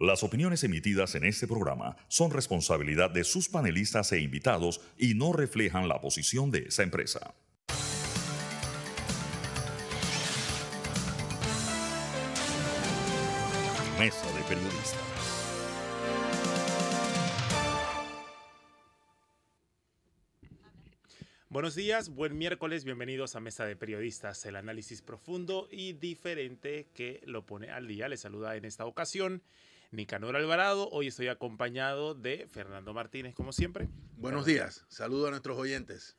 Las opiniones emitidas en este programa son responsabilidad de sus panelistas e invitados y no reflejan la posición de esa empresa. Mesa de Periodistas. Buenos días, buen miércoles, bienvenidos a Mesa de Periodistas, el análisis profundo y diferente que lo pone al día. Les saluda en esta ocasión Nicanor Alvarado. Hoy estoy acompañado de Fernando Martínez, como siempre. Buenos días, saludo a nuestros oyentes.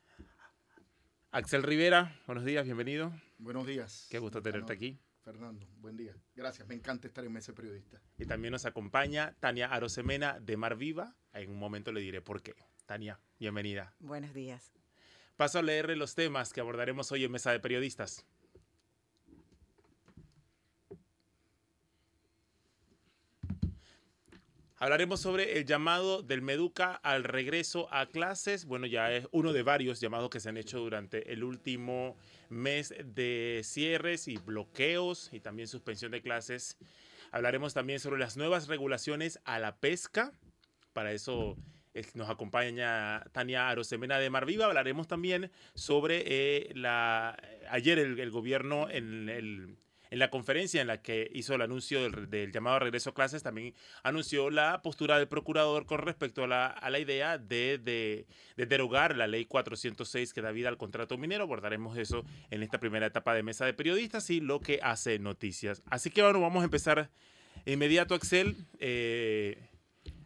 Axel Rivera, buenos días, bienvenido. Buenos días. Qué gusto tenerte aquí. Fernando, buen día. Gracias, me encanta estar en Mesa Periodista. Y también nos acompaña Tania Arosemena de Mar Viva. En un momento le diré por qué. Tania, bienvenida. Buenos días. Paso a leerle los temas que abordaremos hoy en Mesa de Periodistas. Hablaremos sobre el llamado del Meduca al regreso a clases. Bueno, ya es uno de varios llamados que se han hecho durante el último mes de cierres y bloqueos y también suspensión de clases. Hablaremos también sobre las nuevas regulaciones a la pesca. Para eso nos acompaña Tania Arosemena de Marviva. Hablaremos también sobre eh, la ayer el gobierno en el en la conferencia en la que hizo el anuncio del, llamado a regreso a clases, también anunció la postura del procurador con respecto a la, idea de, derogar la ley 406 que da vida al contrato minero. Abordaremos eso en esta primera etapa de mesa de periodistas y lo que hace noticias. Así que bueno, vamos a empezar inmediato, Axel. Eh,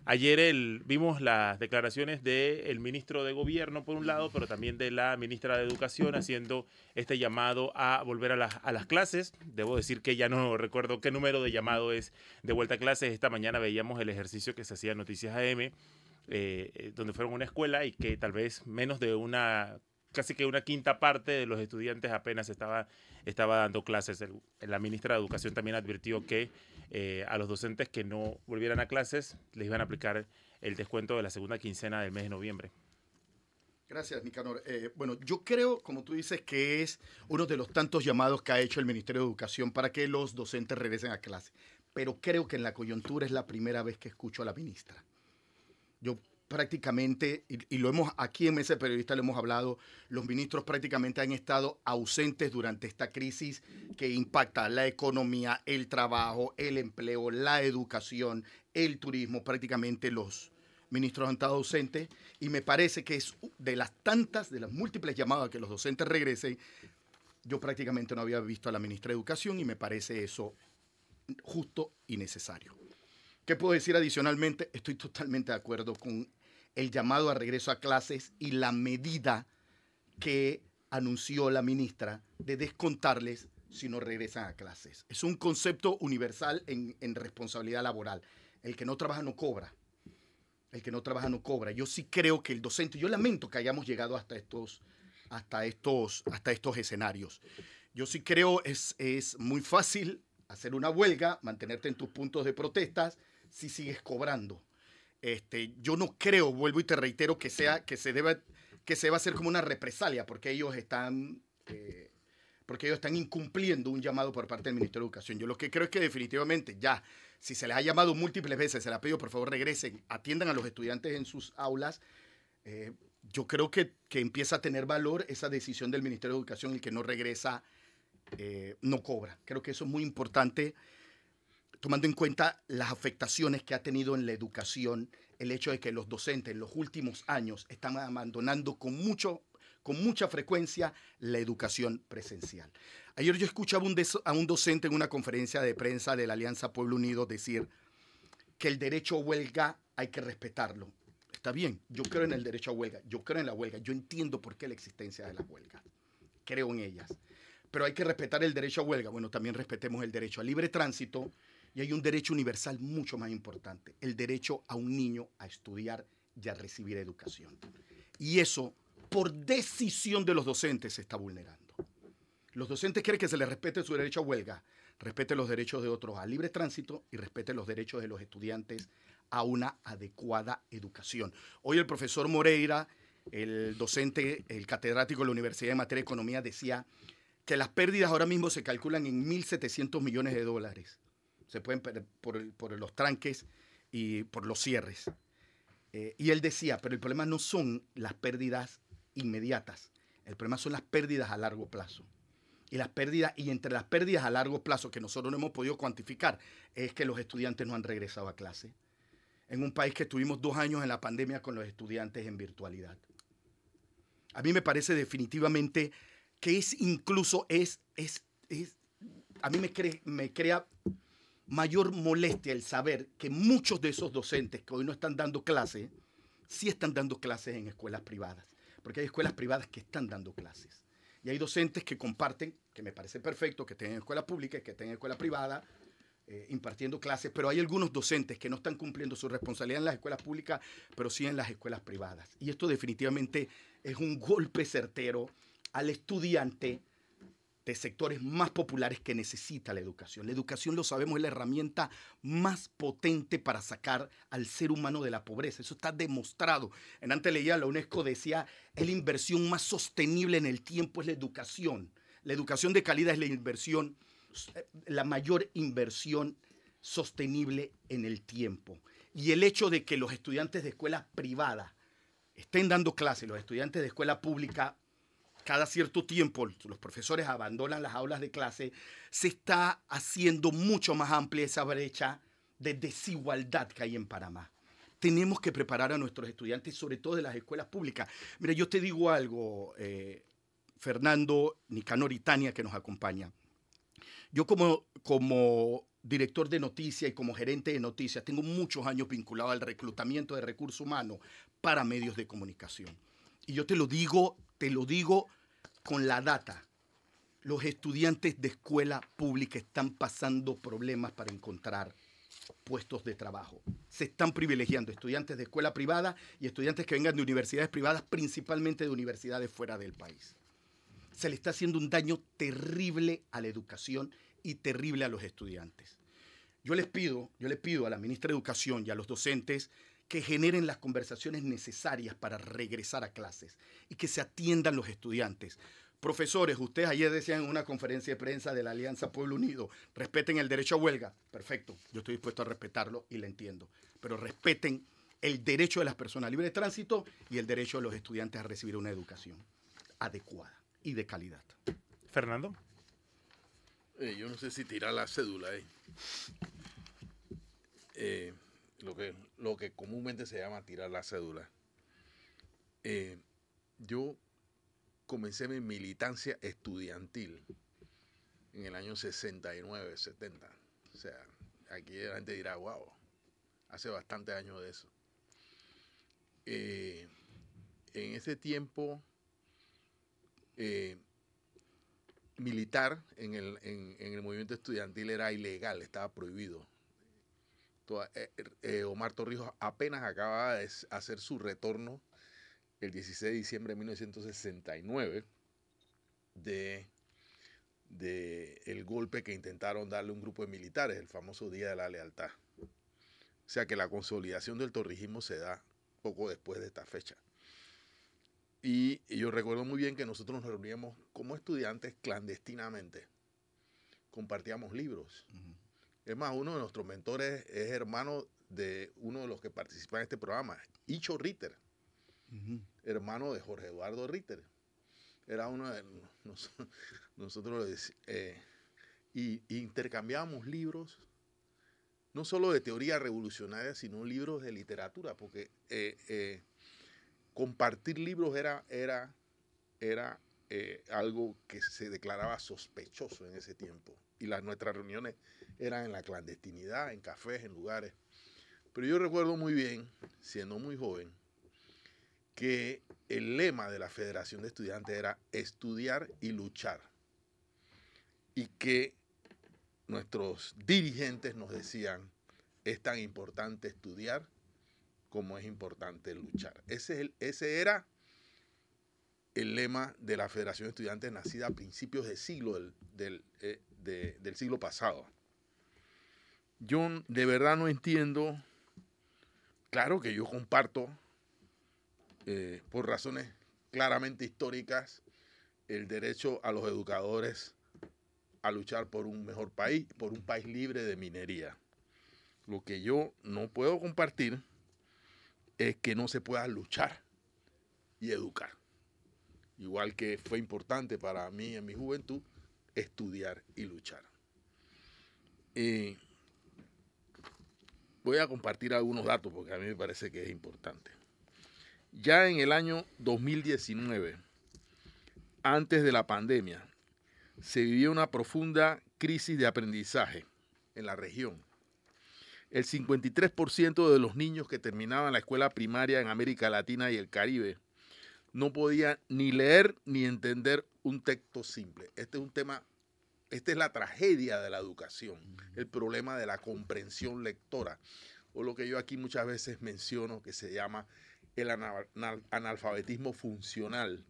Ayer vimos las declaraciones del ministro de Gobierno, por un lado, pero también de la ministra de Educación, haciendo este llamado a volver a, a, las clases. Debo decir que ya no recuerdo qué número de llamado es de vuelta a clases. Esta mañana veíamos el ejercicio que se hacía en Noticias AM, eh, eh, donde fueron a una escuela y que tal vez menos de una casi que una quinta parte de los estudiantes apenas estaba, estaba dando clases. la ministra de Educación también advirtió que eh, a los docentes que no volvieran a clases les iban a aplicar el descuento de la segunda quincena del mes de noviembre. Gracias, Nicanor. Eh, bueno, yo creo, como tú dices, que es uno de los tantos llamados que ha hecho el Ministerio de Educación para que los docentes regresen a clase. Pero creo que en la coyuntura es la primera vez que escucho a la ministra. Yo prácticamente, y, lo hemos aquí en Mesa Periodista lo hemos hablado, los ministros prácticamente han estado ausentes durante esta crisis que impacta la economía, el trabajo, el empleo, la educación, el turismo, prácticamente los ministros han estado ausentes y me parece que es de las tantas, de las múltiples llamadas que los docentes regresen, yo prácticamente no había visto a la ministra de Educación y me parece eso justo y necesario. ¿Qué puedo decir adicionalmente? Estoy totalmente de acuerdo con el llamado a regreso a clases y la medida que anunció la ministra de descontarles si no regresan a clases. Es un concepto universal en, responsabilidad laboral. El que no trabaja no cobra. El que no trabaja no cobra. Yo sí creo que el docente, yo lamento que hayamos llegado hasta estos, hasta estos, hasta estos escenarios. Yo sí creo es, es muy fácil hacer una huelga, mantenerte en tus puntos de protestas si sigues cobrando. Este, yo no creo, vuelvo y te reitero, que sea, que se deba, que se va a hacer como una represalia, porque ellos están, eh, porque ellos están incumpliendo un llamado por parte del Ministerio de Educación. Yo lo que creo es que definitivamente ya, si se les ha llamado múltiples veces, se les ha pedido por favor regresen, atiendan a los estudiantes en sus aulas. Eh, yo creo que, que, empieza a tener valor esa decisión del Ministerio de Educación, el que no regresa, eh, no cobra. Creo que eso es muy importante tomando en cuenta las afectaciones que ha tenido en la educación el hecho de que los docentes en los últimos años están abandonando con, mucho, con mucha frecuencia la educación presencial. Ayer yo escuchaba a un docente en una conferencia de prensa de la Alianza Pueblo Unido decir que el derecho a huelga hay que respetarlo. Está bien, yo creo en el derecho a huelga, yo creo en la huelga, yo entiendo por qué la existencia de la huelga, creo en ellas. Pero hay que respetar el derecho a huelga. Bueno, también respetemos el derecho a libre tránsito y hay un derecho universal mucho más importante, el derecho a un niño a estudiar y a recibir educación. Y eso, por decisión de los docentes, se está vulnerando. Los docentes quieren que se les respete su derecho a huelga, respete los derechos de otros a libre tránsito y respete los derechos de los estudiantes a una adecuada educación. Hoy el profesor Moreira, el docente, el catedrático de la Universidad de Materia de Economía, decía que las pérdidas ahora mismo se calculan en 1.700 millones de dólares se pueden perder por, los tranques y por los cierres. Eh, y él decía, pero el problema no son las pérdidas inmediatas, el problema son las pérdidas a largo plazo. Y las pérdidas, y entre las pérdidas a largo plazo que nosotros no hemos podido cuantificar, es que los estudiantes no han regresado a clase. En un país que estuvimos dos años en la pandemia con los estudiantes en virtualidad. A mí me parece definitivamente que es incluso, es, es, a mí me crea mayor molestia el saber que muchos de esos docentes que hoy no están dando clases, sí están dando clases en escuelas privadas, porque hay escuelas privadas que están dando clases. Y hay docentes que comparten, que me parece perfecto, que estén en escuela pública, que estén en escuela privada, eh, impartiendo clases, pero hay algunos docentes que no están cumpliendo su responsabilidad en las escuelas públicas, pero sí en las escuelas privadas. Y esto definitivamente es un golpe certero al estudiante de sectores más populares que necesita la educación. La educación, lo sabemos, es la herramienta más potente para sacar al ser humano de la pobreza. Eso está demostrado. En antes leía, la UNESCO decía, es la inversión más sostenible en el tiempo, es la educación. La educación de calidad es la inversión, la mayor inversión sostenible en el tiempo. Y el hecho de que los estudiantes de escuela privada estén dando clases, los estudiantes de escuela pública cada cierto tiempo los profesores abandonan las aulas de clase, se está haciendo mucho más amplia esa brecha de desigualdad que hay en Panamá. Tenemos que preparar a nuestros estudiantes, sobre todo de las escuelas públicas. Mira, yo te digo algo, eh, Fernando, Nicanor y Tania, que nos acompaña. Yo como, como director de noticias y como gerente de noticias, tengo muchos años vinculado al reclutamiento de recursos humanos para medios de comunicación. Y yo te lo digo te lo digo con la data. Los estudiantes de escuela pública están pasando problemas para encontrar puestos de trabajo. Se están privilegiando estudiantes de escuela privada y estudiantes que vengan de universidades privadas, principalmente de universidades fuera del país. Se le está haciendo un daño terrible a la educación y terrible a los estudiantes. Yo les pido, yo les pido a la ministra de Educación y a los docentes que generen las conversaciones necesarias para regresar a clases y que se atiendan los estudiantes. Profesores, ustedes ayer decían en una conferencia de prensa de la Alianza Pueblo Unido, respeten el derecho a huelga. Perfecto, yo estoy dispuesto a respetarlo y lo entiendo. Pero respeten el derecho de las personas a libre de tránsito y el derecho de los estudiantes a recibir una educación adecuada y de calidad. Fernando. Eh, yo no sé si tirar la cédula ahí. Eh, lo que, lo que comúnmente se llama tirar la cédula. Eh, yo comencé mi militancia estudiantil en el año 69, 70. O sea, aquí la gente dirá, wow, hace bastante años de eso. Eh, en ese tiempo, eh, militar en el, en el movimiento estudiantil era ilegal, estaba prohibido. Eh, eh, Omar Torrijos apenas acaba de hacer su retorno el 16 de diciembre de 1969 de, de el golpe que intentaron darle un grupo de militares, el famoso Día de la Lealtad. O sea que la consolidación del torrijismo se da poco después de esta fecha. Y, yo recuerdo muy bien que nosotros nos reuníamos como estudiantes clandestinamente. Compartíamos libros. Es más, uno de nuestros mentores es hermano de uno de los que participan en este programa, Icho Ritter, hermano de Jorge Eduardo Ritter. Era uno de nosotros, eh, y, intercambiábamos libros, no solo de teoría revolucionaria, sino libros de literatura, porque eh, eh, compartir libros era, era, era algo que se declaraba sospechoso en ese tiempo. Y las, nuestras reuniones eran en la clandestinidad, en cafés, en lugares. Pero yo recuerdo muy bien, siendo muy joven, que el lema de la Federación de Estudiantes era estudiar y luchar. Y que nuestros dirigentes nos decían, es tan importante estudiar como es importante luchar. Ese, ese era el lema de la Federación de Estudiantes nacida a principios siglo, eh, del siglo pasado yo de verdad no entiendo, claro que yo comparto, eh, por razones claramente históricas, el derecho a los educadores a luchar por un mejor país, por un país libre de minería. Lo que yo no puedo compartir es que no se pueda luchar y educar. Igual que fue importante para mí en mi juventud estudiar y luchar. Y voy a compartir algunos datos porque a mí me parece que es importante. Ya en el año 2019, antes de la pandemia, se vivió una profunda crisis de aprendizaje en la región. El 53% de los niños que terminaban la escuela primaria en América Latina y el Caribe no podían ni leer ni entender un texto simple. Este es un tema, esta es la tragedia de la educación, el problema de la comprensión lectora, o lo que yo aquí muchas veces menciono que se llama el analfabetismo funcional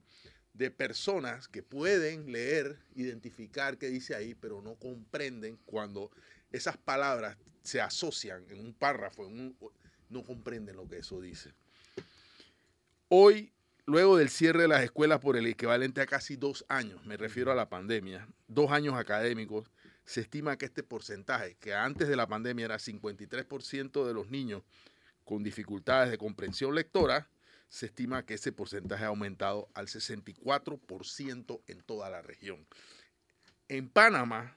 de personas que pueden leer, identificar qué dice ahí, pero no comprenden cuando esas palabras se asocian en un párrafo, no comprenden lo que eso dice. Hoy, luego del cierre de las escuelas por el equivalente a casi dos años, me refiero a la pandemia, dos años académicos, se estima que este porcentaje, que antes de la pandemia era 53% de los niños con dificultades de comprensión lectora, se estima que ese porcentaje ha aumentado al 64% en toda la región. En Panamá,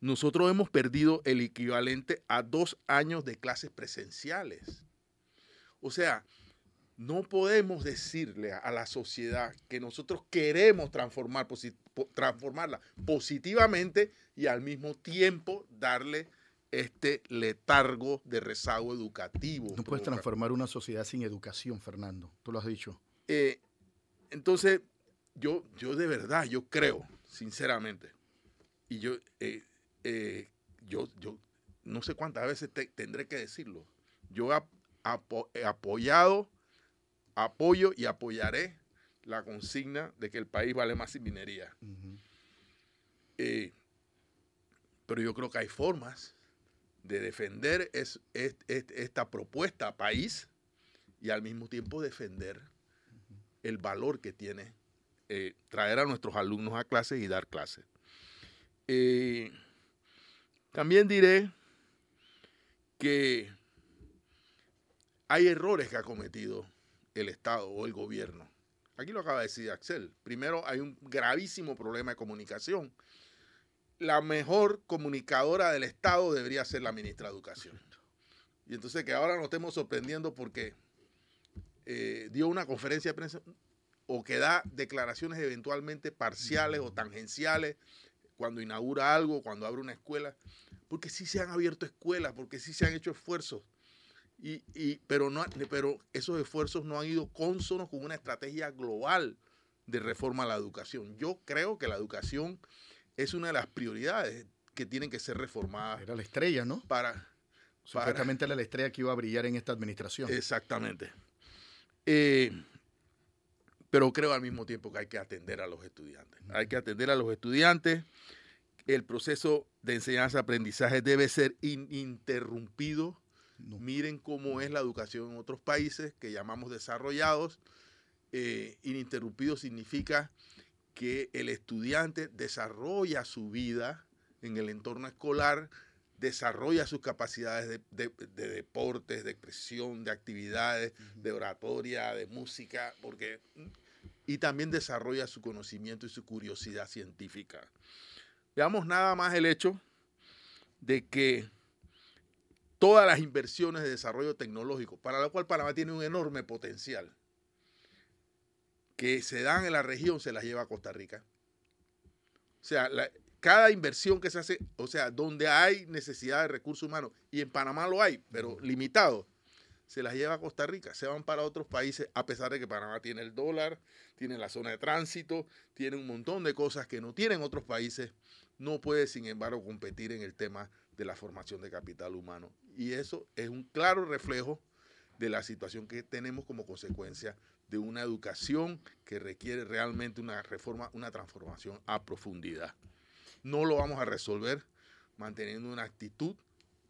nosotros hemos perdido el equivalente a dos años de clases presenciales. O sea, no podemos decirle a la sociedad que nosotros queremos transformar, transformarla positivamente y al mismo tiempo darle este letargo de rezago educativo. No puedes transformar una sociedad sin educación, Fernando. Tú lo has dicho. Eh, entonces, yo, yo de verdad, yo creo, sinceramente, y yo, eh, eh, yo, yo no sé cuántas veces tendré que decirlo. Yo he apoyado, apoyo y apoyaré la consigna de que el país vale más sin minería. pero yo creo que hay formas de defender es, esta propuesta país y al mismo tiempo defender el valor que tiene eh, traer a nuestros alumnos a clases y dar clases. Eh, también diré que hay errores que ha cometido el Estado o el gobierno. Aquí lo acaba de decir Axel. Primero, hay un gravísimo problema de comunicación la mejor comunicadora del Estado debería ser la ministra de Educación. Y entonces que ahora nos estemos sorprendiendo porque eh, dio una conferencia de prensa o que da declaraciones eventualmente parciales o tangenciales cuando inaugura algo, cuando abre una escuela, porque sí se han abierto escuelas, porque sí se han hecho esfuerzos. Y, pero, no, pero esos esfuerzos no han ido cónsonos con una estrategia global de reforma a la educación. Yo creo que la educación es una de las prioridades que tienen que ser reformadas. Era la estrella, ¿no? Para. Supuestamente era la estrella que iba a brillar en esta administración. Exactamente. Eh, pero creo al mismo tiempo que hay que atender a los estudiantes. Hay que atender a los estudiantes. El proceso de enseñanza-aprendizaje debe ser ininterrumpido. Miren cómo es la educación en otros países que llamamos desarrollados. Eh, ininterrumpido significa que el estudiante desarrolla su vida en el entorno escolar, desarrolla sus capacidades de, deportes, de expresión, de actividades, de oratoria, de música, porque y también desarrolla su conocimiento y su curiosidad científica. Veamos nada más el hecho de que todas las inversiones de desarrollo tecnológico, para lo cual Panamá tiene un enorme potencial, que se dan en la región se las lleva a Costa Rica. O sea, cada inversión que se hace, o sea, donde hay necesidad de recursos humanos, y en Panamá lo hay, pero limitado, se las lleva a Costa Rica, se van para otros países, a pesar de que Panamá tiene el dólar, tiene la zona de tránsito, tiene un montón de cosas que no tienen otros países, no puede, sin embargo, competir en el tema de la formación de capital humano. Y eso es un claro reflejo de la situación que tenemos como consecuencia de una educación que requiere realmente una reforma, una transformación a profundidad. No lo vamos a resolver manteniendo una actitud,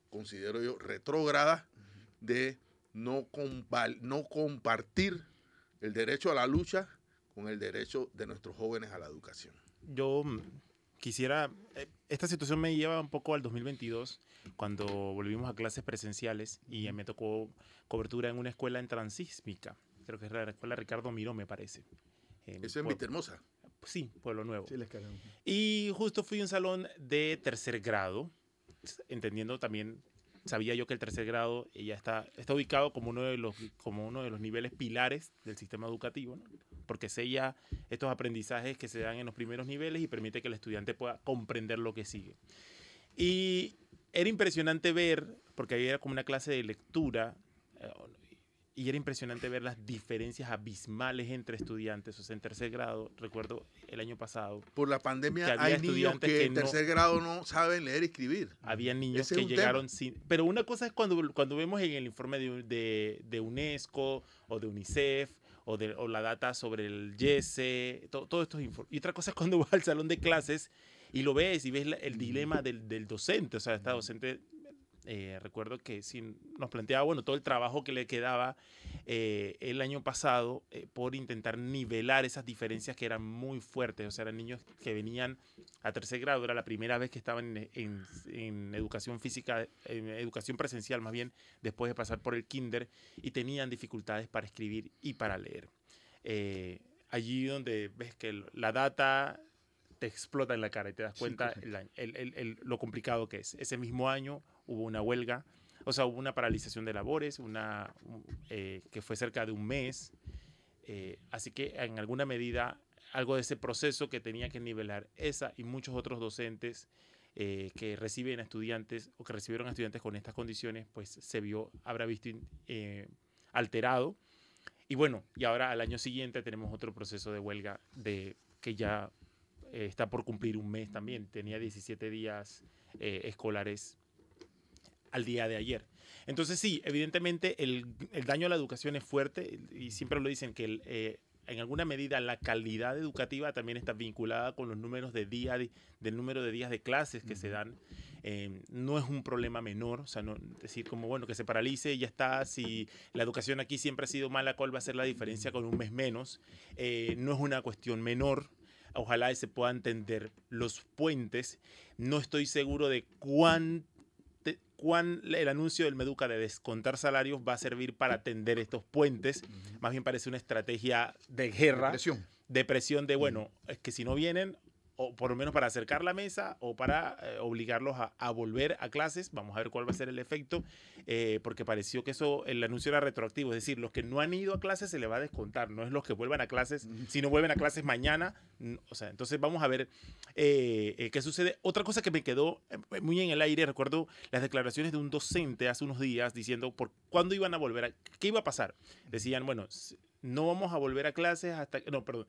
considero yo, retrógrada de no, no compartir el derecho a la lucha con el derecho de nuestros jóvenes a la educación. Yo quisiera, eh, esta situación me lleva un poco al 2022, cuando volvimos a clases presenciales y me tocó cobertura en una escuela en transísmica, creo que es la escuela Ricardo Miró, me parece. Eh, Eso es Pue- Vista Hermosa. Sí, Pueblo Nuevo. Sí. Y justo fui a un salón de tercer grado, entendiendo también, sabía yo que el tercer grado ya está, está ubicado como uno, de los, como uno de los niveles pilares del sistema educativo, ¿no? Porque sella estos aprendizajes que se dan en los primeros niveles y permite que el estudiante pueda comprender lo que sigue. Y era impresionante ver, porque ahí era como una clase de lectura, eh, y era impresionante ver las diferencias abismales entre estudiantes. O sea, en tercer grado, recuerdo el año pasado, Por la pandemia Que había hay niños estudiantes que, que en no- tercer grado no saben leer y escribir. había niños Ese es que llegaron sin... Pero una cosa es cuando, cuando vemos en el informe de, de, de UNESCO o de UNICEF o, de, o la data sobre el YESE, to- todos estos informes. Y otra cosa es cuando vas al salón de clases y lo ves y ves el dilema del, del docente. O sea, esta docente, eh, recuerdo que sí, nos planteaba, bueno, todo el trabajo que le quedaba eh, el año pasado eh, por intentar nivelar esas diferencias que eran muy fuertes. O sea, eran niños que venían a tercer grado, era la primera vez que estaban en, en- en educación física, en educación presencial más bien, después de pasar por el kinder, y tenían dificultades para escribir y para leer. Eh, allí donde ves que la data te explota en la cara y te das Sí, cuenta año- el- el- el- lo complicado que es. Ese mismo año hubo una huelga, o sea, hubo una paralización de labores, una, un- eh, que fue cerca de un mes. Eh, así que en alguna medida algo de ese proceso que tenía que nivelar esa y muchos otros docentes eh, que reciben a estudiantes o que recibieron a estudiantes con estas condiciones, pues se vio, habrá visto alterado. Y bueno, y ahora al año siguiente tenemos otro proceso de huelga de, que ya está por cumplir un mes también. Tenía 17 días escolares al día de ayer. Entonces sí, evidentemente el, el daño a la educación es fuerte y siempre lo dicen que el, eh, en alguna medida la calidad educativa también está vinculada con los números de día de- del número de días de clases que se dan. Eh, no es un problema menor, o sea, no decir como bueno que se paralice y ya está. Si la educación aquí siempre ha sido mala, ¿cuál va a ser la diferencia con un mes menos? Eh, no es una cuestión menor. Ojalá se puedan entender los puentes. No estoy seguro de cuán te- cuán el anuncio del Meduca de descontar salarios va a servir para atender estos puentes. Más bien parece una estrategia de guerra, Presión. de presión de, bueno, es que si no vienen, o por lo menos para acercar la mesa o para eh, obligarlos a, a volver a clases, vamos a ver cuál va a ser el efecto, eh, porque pareció que eso, el anuncio era retroactivo, es decir, los que no han ido a clases se les va a descontar, no es los que vuelvan a clases, si no vuelven a clases mañana, o sea, entonces vamos a ver eh, qué sucede. Otra cosa que me quedó muy en el aire, recuerdo las declaraciones de un docente hace unos días diciendo por cuándo iban a volver a, qué iba a pasar. Decían, bueno, no vamos a volver a clases hasta, no, perdón,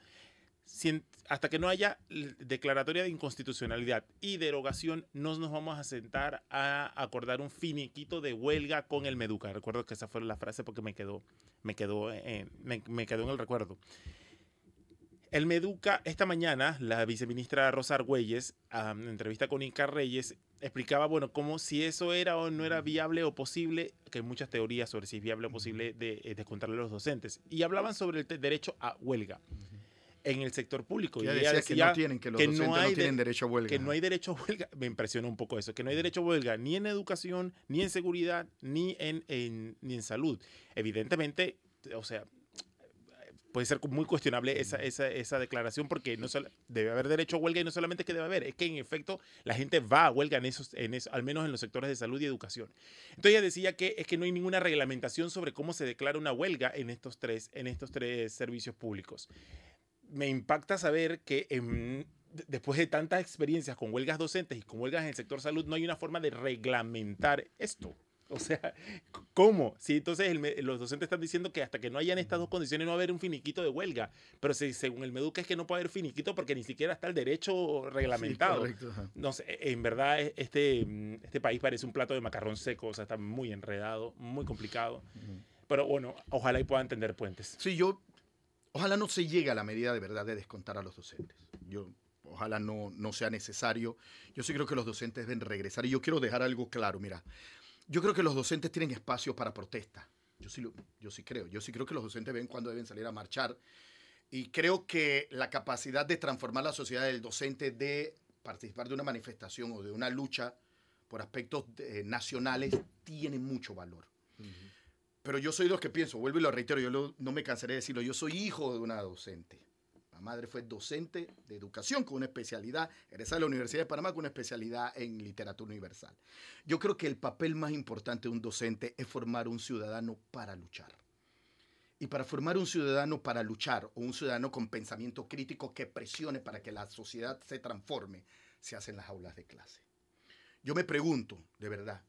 hasta que no haya declaratoria de inconstitucionalidad y derogación, no nos vamos a sentar a acordar un finiquito de huelga con el Meduca. Recuerdo que esa fue la frase porque me quedó, me quedó, en- me, me quedó en el recuerdo. El Meduca, esta mañana, la viceministra Rosa Argüelles, en entrevista con Inca Reyes, explicaba, bueno, cómo si eso era o no era viable o posible, que hay muchas teorías sobre si es viable o posible de, eh, descontarle a los docentes. Y hablaban sobre el derecho a huelga en el sector público. Ya y decía que no tienen, que los que docentes no, hay tienen derecho a huelga. que no hay derecho a huelga. Me impresiona un poco eso, que no hay derecho a huelga ni en educación, ni en seguridad, ni en, en- ni en salud. Evidentemente, o sea, puede ser muy cuestionable esa, esa, esa declaración porque no solo- debe haber derecho a huelga y no solamente que debe haber, es que en efecto la gente va a huelga en esos, en eso, al menos en los sectores de salud y educación. Entonces ella decía que es que no hay ninguna reglamentación sobre cómo se declara una huelga en estos tres, en estos tres servicios públicos. Me impacta saber que en- de- después de tantas experiencias con huelgas docentes y con huelgas en el sector salud, no hay una forma de reglamentar esto. O sea, ¿cómo? Sí, entonces el los docentes están diciendo que hasta que no hayan estas dos condiciones no va a haber un finiquito de huelga. Pero si, según el Meduca es que no puede haber finiquito porque ni siquiera está el derecho Sí, reglamentado. ajá. No sé, en verdad e- este, mm, este país parece un plato de macarrón seco, o sea, está muy enredado, muy complicado. Pero bueno, ojalá y puedan tender puentes. Sí, yo, ojalá no se llegue a la medida de verdad de descontar a los docentes. Yo, ojalá no, no sea necesario. Yo sí creo que los docentes deben regresar. Y yo quiero dejar algo claro, mira. Yo creo que los docentes tienen espacio para protesta. Yo sí, lo- yo sí creo. Yo sí creo que los docentes ven cuando deben salir a marchar. Y creo que la capacidad de transformar la sociedad del docente de participar de una manifestación o de una lucha por aspectos eh, nacionales tiene mucho valor. Pero yo soy de los que pienso, vuelvo y lo reitero, yo no me cansaré de decirlo, yo soy hijo de una docente. La madre fue docente de educación con una especialidad, egresada de la Universidad de Panamá con una especialidad en literatura universal. Yo creo que el papel más importante de un docente es formar un ciudadano para luchar. Y para formar un ciudadano para luchar o un ciudadano con pensamiento crítico que presione para que la sociedad se transforme, se hace en las aulas de clase. Yo me pregunto, de verdad,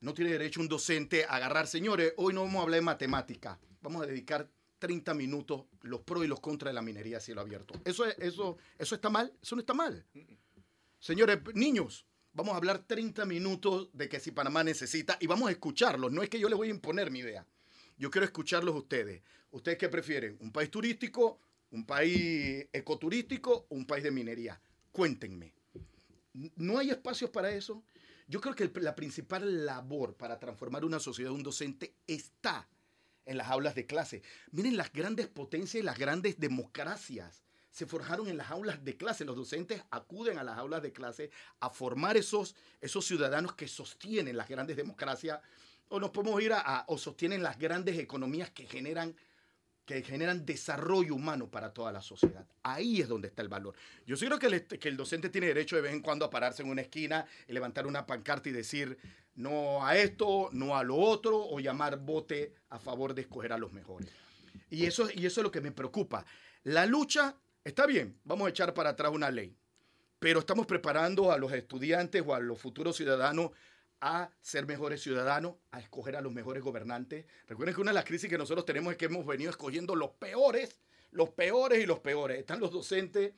no tiene derecho un docente a agarrar, señores, hoy no vamos a hablar de matemática, vamos a dedicar 30 minutos los pros y los contras de la minería a cielo abierto. ¿Eso, es- eso, ¿Eso está mal? Eso no está mal. Señores, niños, vamos a hablar 30 minutos de que si Panamá necesita y vamos a escucharlos. No es que yo les voy a imponer mi idea. Yo quiero escucharlos ustedes. ¿Ustedes qué prefieren? ¿Un país turístico? ¿Un país ecoturístico? ¿Un país de minería? Cuéntenme. ¿No hay espacios para eso? Yo creo que la principal labor para transformar una sociedad un docente está en las aulas de clase. Miren las grandes potencias y las grandes democracias se forjaron en las aulas de clase. Los docentes acuden a las aulas de clase a formar esos, esos ciudadanos que sostienen las grandes democracias o nos podemos ir a- o sostienen las grandes economías que generan que generan desarrollo humano para toda la sociedad. Ahí es donde está el valor. Yo sí creo que el, docente tiene derecho de vez en cuando a pararse en una esquina y levantar una pancarta y decir no a esto, no a lo otro, o llamar vote a favor de escoger a los mejores. Y eso, y eso es lo que me preocupa. La lucha, está bien, vamos a echar para atrás una ley, pero estamos preparando a los estudiantes o a los futuros ciudadanos a ser mejores ciudadanos, a escoger a los mejores gobernantes. Recuerden que una de las crisis que nosotros tenemos es que hemos venido escogiendo los peores, los peores y los peores. Están los docentes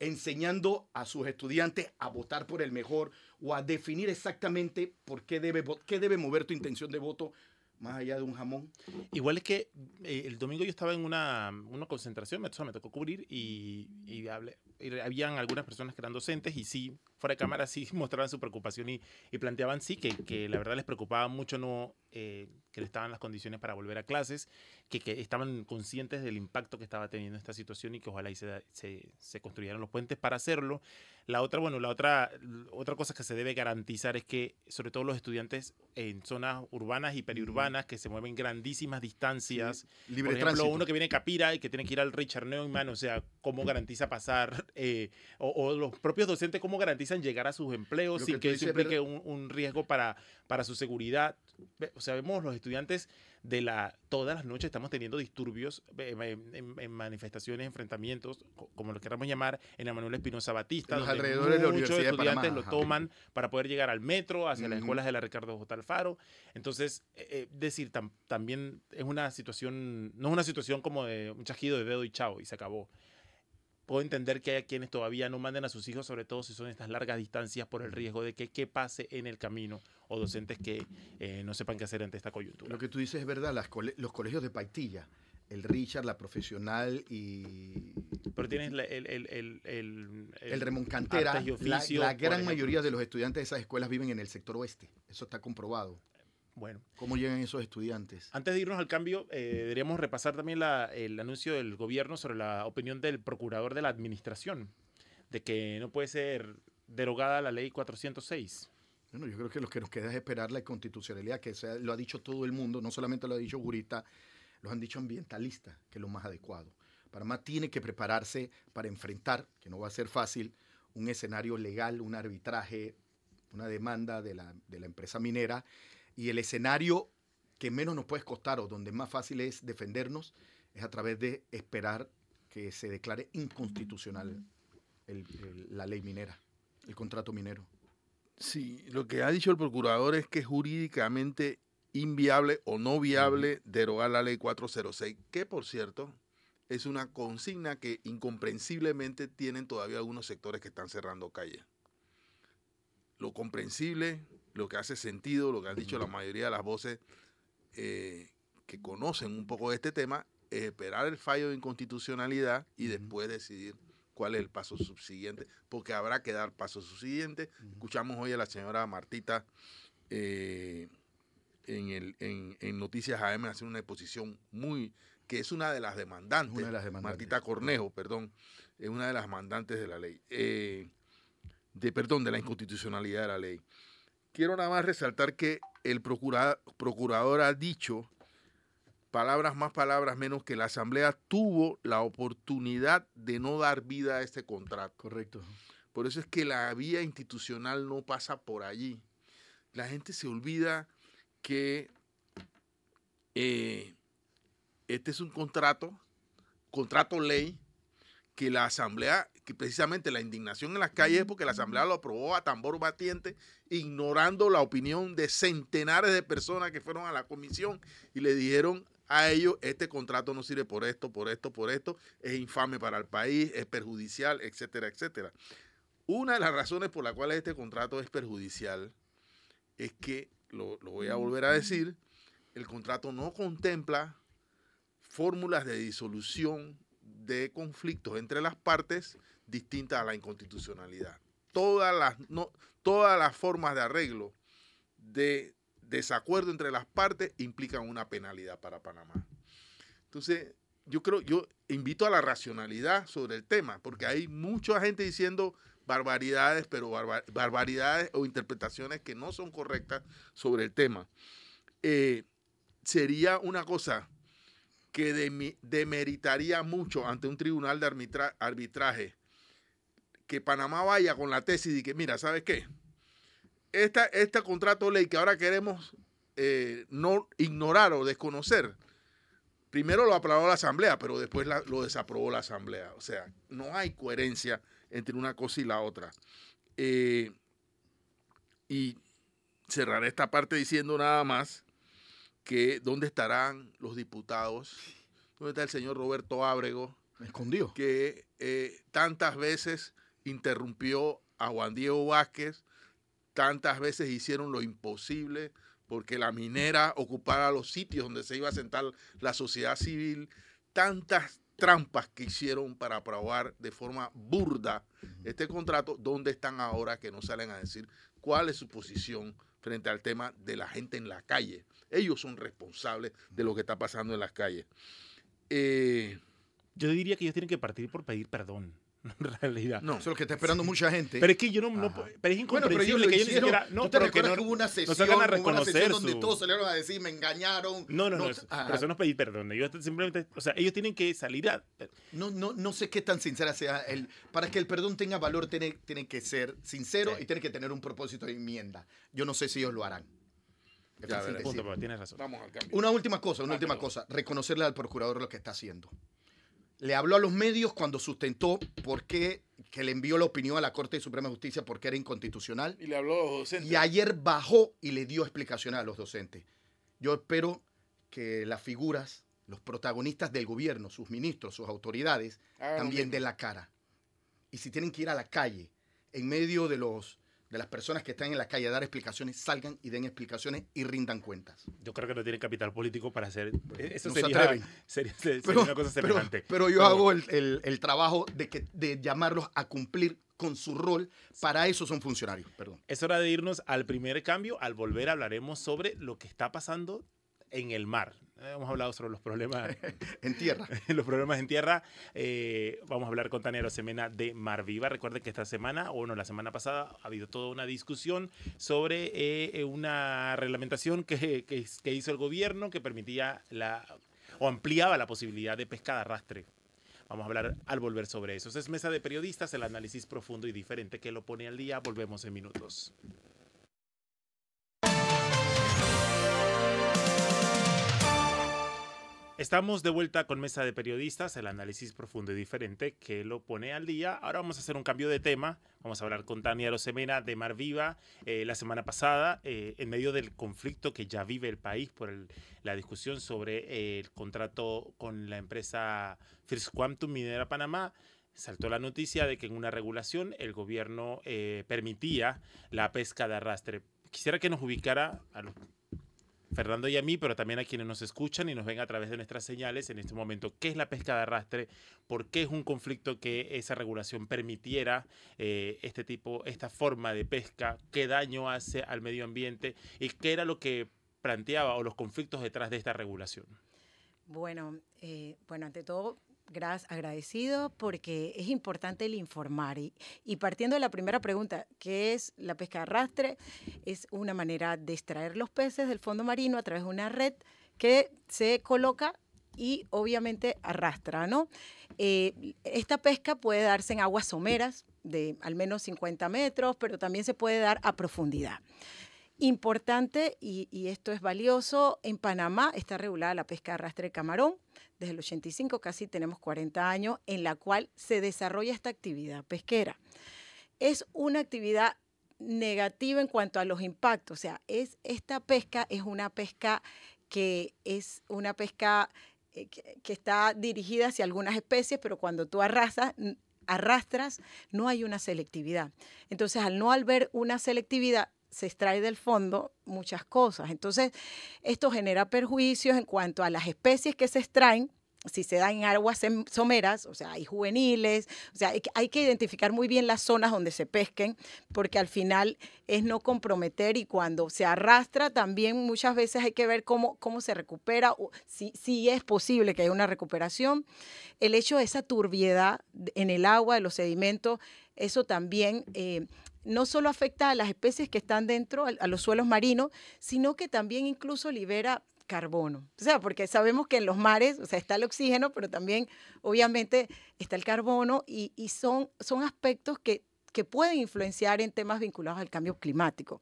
enseñando a sus estudiantes a votar por el mejor o a definir exactamente por qué debe, qué debe mover tu intención de voto más allá de un jamón. Igual es que eh, el domingo yo estaba en una, una concentración, me, o sea, me tocó cubrir y, y hablé- habían algunas personas que eran docentes y sí, fuera de cámara, sí mostraban su preocupación y, y planteaban sí que, que la verdad les preocupaba mucho no eh, que estaban las condiciones para volver a clases, que, que estaban conscientes del impacto que estaba teniendo esta situación y que ojalá y se, se, se construyeran los puentes para hacerlo. La otra, bueno, la otra, otra cosa que se debe garantizar es que, sobre todo los estudiantes en zonas urbanas y periurbanas que se mueven grandísimas distancias, Libre por ejemplo, tránsito. uno que viene de Capira y que tiene que ir al Richard Neumann, o sea, ¿cómo garantiza pasar? Eh, o, o los propios docentes, ¿cómo garantizan llegar a sus empleos Lo sin que que eso es implique un, un riesgo para, para su seguridad? O sea, vemos los estudiantes de la... Todas las noches estamos teniendo disturbios eh, en, en- en manifestaciones, enfrentamientos, co- como lo queramos llamar, en Manuel Espinosa Batista, los donde alrededores de la muchos de Panamá, estudiantes lo ajá. toman para poder llegar al metro, hacia las escuelas de la Ricardo J. Alfaro. Entonces, eh, eh, decir, tam- también es una situación, no es una situación como de un chasquido de dedo y chao, y se acabó. Puedo entender que hay quienes todavía no manden a sus hijos, sobre todo si son estas largas distancias por el riesgo de que qué pase en el camino o docentes que eh, no sepan qué hacer ante esta coyuntura. Lo que tú dices es verdad, las cole- los colegios de Paitilla, el Richard, la profesional y Pero tienes la- el, el, el, el, el la, la gran ejemplo. mayoría de los estudiantes de esas escuelas viven en el sector oeste. Eso está comprobado. Bueno, ¿Cómo llegan esos estudiantes? Antes de irnos al cambio, eh, deberíamos repasar también la- el anuncio del gobierno sobre la opinión del procurador de la administración, de que no puede ser derogada la ley 406. Bueno, yo creo que lo que nos queda es esperar la constitucionalidad, que se ha- lo ha dicho todo el mundo, no solamente lo ha dicho Gurita, lo han dicho ambientalistas, que es lo más adecuado. Panamá tiene que prepararse para enfrentar, que no va a ser fácil, un escenario legal, un arbitraje, una demanda de la, de la empresa minera, y el escenario que menos nos puede costar o donde más fácil es defendernos es a través de esperar que se declare inconstitucional el- el- la ley minera, el contrato minero. Sí, lo que ha dicho el procurador es que es jurídicamente inviable o no viable derogar la ley 406, que por cierto es una consigna que incomprensiblemente tienen todavía algunos sectores que están cerrando calles. Lo comprensible, lo que hace sentido, lo que han dicho la mayoría de las voces eh, que conocen un poco de este tema, es esperar el fallo de inconstitucionalidad y después decidir cuál es el paso subsiguiente, porque habrá que dar paso subsiguiente. Escuchamos hoy a la señora Martita eh, en, el, en, en Noticias AM hacer una exposición muy, que es una de las demandantes, Una de las demandantes. Martita Cornejo, perdón, es una de las demandantes de la ley. Eh, de perdón, de la inconstitucionalidad de la ley. Quiero nada más resaltar que el procura- procurador ha dicho, palabras más, palabras menos, que la Asamblea tuvo la oportunidad de no dar vida a este contrato. Correcto. Por eso es que la vía institucional no pasa por allí. La gente se olvida que eh, este es un contrato, contrato ley, que la Asamblea, que precisamente la indignación en las calles es porque la Asamblea lo aprobó a tambor batiente, ignorando la opinión de centenares de personas que fueron a la comisión y le dijeron a ellos, este contrato no sirve por esto, por esto, por esto, es infame para el país, es perjudicial, etcétera, etcétera. Una de las razones por las cuales este contrato es perjudicial es que, lo, lo voy a volver a decir, el contrato no contempla fórmulas de disolución de conflictos entre las partes distintas a la inconstitucionalidad. Todas las, no, todas las formas de arreglo de desacuerdo entre las partes implican una penalidad para Panamá. Entonces, yo creo, yo invito a la racionalidad sobre el tema, porque hay mucha gente diciendo barbaridades, pero barba- barbaridades o interpretaciones que no son correctas sobre el tema. Eh, sería una cosa que demeritaría mucho ante un tribunal de arbitra- arbitraje que Panamá vaya con la tesis de que, mira, ¿sabes qué? Esta, este contrato de ley que ahora queremos eh, no ignorar o desconocer, primero lo aprobó la Asamblea, pero después la- lo desaprobó la Asamblea. O sea, no hay coherencia entre una cosa y la otra. Eh, y cerraré esta parte diciendo nada más que dónde estarán los diputados, dónde está el señor Roberto Ábrego, Escondido. que eh, tantas veces interrumpió a Juan Diego Vázquez, tantas veces hicieron lo imposible porque la minera ocupara los sitios donde se iba a sentar la sociedad civil, tantas trampas que hicieron para aprobar de forma burda este contrato, ¿dónde están ahora que no salen a decir cuál es su posición frente al tema de la gente en la calle? Ellos son responsables de lo que está pasando en las calles. Eh, Yo diría que ellos tienen que partir por pedir perdón, en realidad. no, Eso es lo que está esperando mucha gente. Pero es que yo no, no pero es Bueno, pero ellos incomprensible que ellos ni siquiera, no, ¿Tú te pero que no, hubo una no sesión, salgan a hubo una reconocer sesión donde todos salieron a decir, me engañaron? no, no, no, No, eso- ajá. pero eso no es pedir perdón. Ellos simplemente, o sea, ellos tienen que salir a, No, no, no sé qué tan sincera sea. El, para que el perdón tenga valor, tiene, tiene que ser sincero Sí. y tiene que tener un propósito de enmienda. Yo no sé si ellos lo harán. Ya veremos. punto, tienes razón. vamos al cambio. Una última cosa, una Ah, última cosa. Reconocerle al procurador lo que está haciendo. Le habló a los medios cuando sustentó por qué que le envió la opinión a la Corte de Suprema de Justicia porque era inconstitucional. Y le habló a los docentes. Y ayer bajó y le dio explicaciones a los docentes. Yo espero que las figuras, los protagonistas del gobierno, sus ministros, sus autoridades, Hagan también den la cara. Y si tienen que ir a la calle, en medio de los de las personas que están en la calle a dar explicaciones, salgan y den explicaciones y rindan cuentas. Yo creo que no tienen capital político para hacer. Eso No se sería, atreven. sería, sería Pero, una cosa semejante. pero yo hago el, el- el trabajo de, que, de llamarlos a cumplir con su rol. Para eso son funcionarios. Perdón. Es hora de irnos al primer cambio. Al volver hablaremos sobre lo que está pasando en el mar. Eh, Hemos hablado sobre los problemas En tierra. los problemas en tierra. Eh, vamos a hablar con Tania Rosemena de Mar Viva. Recuerde que esta semana, o no, la semana pasada, ha habido toda una discusión sobre eh, una reglamentación que, que- que hizo el gobierno que permitía la o ampliaba la posibilidad de pesca de arrastre. Vamos a hablar al volver sobre eso. Es Mesa de Periodistas, el análisis profundo y diferente que lo pone al día. Volvemos en minutos. Estamos de vuelta con Mesa de Periodistas, el análisis profundo y diferente que lo pone al día. Ahora vamos a hacer un cambio de tema. Vamos a hablar con Tania Rosemena de Mar Viva. Eh, la semana pasada, eh, en medio del conflicto que ya vive el país por el- la discusión sobre eh, el contrato con la empresa First Quantum Minera Panamá, saltó la noticia de que en una regulación el gobierno permitía la pesca de arrastre. Quisiera que nos ubicara a los Fernando y a mí, pero también a quienes nos escuchan y nos ven a través de nuestras señales en este momento. ¿Qué es la pesca de arrastre? ¿Por qué es un conflicto que esa regulación permitiera eh, este tipo, esta forma de pesca? ¿Qué daño hace al medio ambiente? ¿Y qué era lo que planteaba o los conflictos detrás de esta regulación? Bueno, eh, bueno, ante todo, gracias, agradecido porque es importante el informar. Y, partiendo de la primera pregunta, ¿qué es la pesca de arrastre? Es una manera de extraer los peces del fondo marino a través de una red que se coloca y obviamente arrastra, ¿no? Eh, esta pesca puede darse en aguas someras de al menos 50 metros, pero también se puede dar a profundidad. Importante, y, esto es valioso, en Panamá está regulada la pesca de arrastre de camarón. Desde el 85 casi tenemos 40 años en la cual se desarrolla esta actividad pesquera. Es una actividad negativa en cuanto a los impactos, o sea, es, esta pesca es una pesca que es una pesca eh, que, está dirigida hacia algunas especies, pero cuando tú arrasas, arrastras, no hay una selectividad. Entonces, al no haber una selectividad, se extrae del fondo muchas cosas. Entonces, esto genera perjuicios en cuanto a las especies que se extraen, si se dan en aguas someras, o sea, hay juveniles, o sea, hay que, identificar muy bien las zonas donde se pesquen, porque al final es no comprometer y cuando se arrastra también muchas veces hay que ver cómo, cómo se recupera, o si, si es posible que haya una recuperación. El hecho de esa turbiedad en el agua, de los sedimentos, eso también... Eh, no solo afecta a las especies que están dentro, a los suelos marinos, sino que también incluso libera carbono. O sea, porque sabemos que en los mares, o sea, está el oxígeno, pero también obviamente está el carbono y, son, son aspectos que, que pueden influenciar en temas vinculados al cambio climático.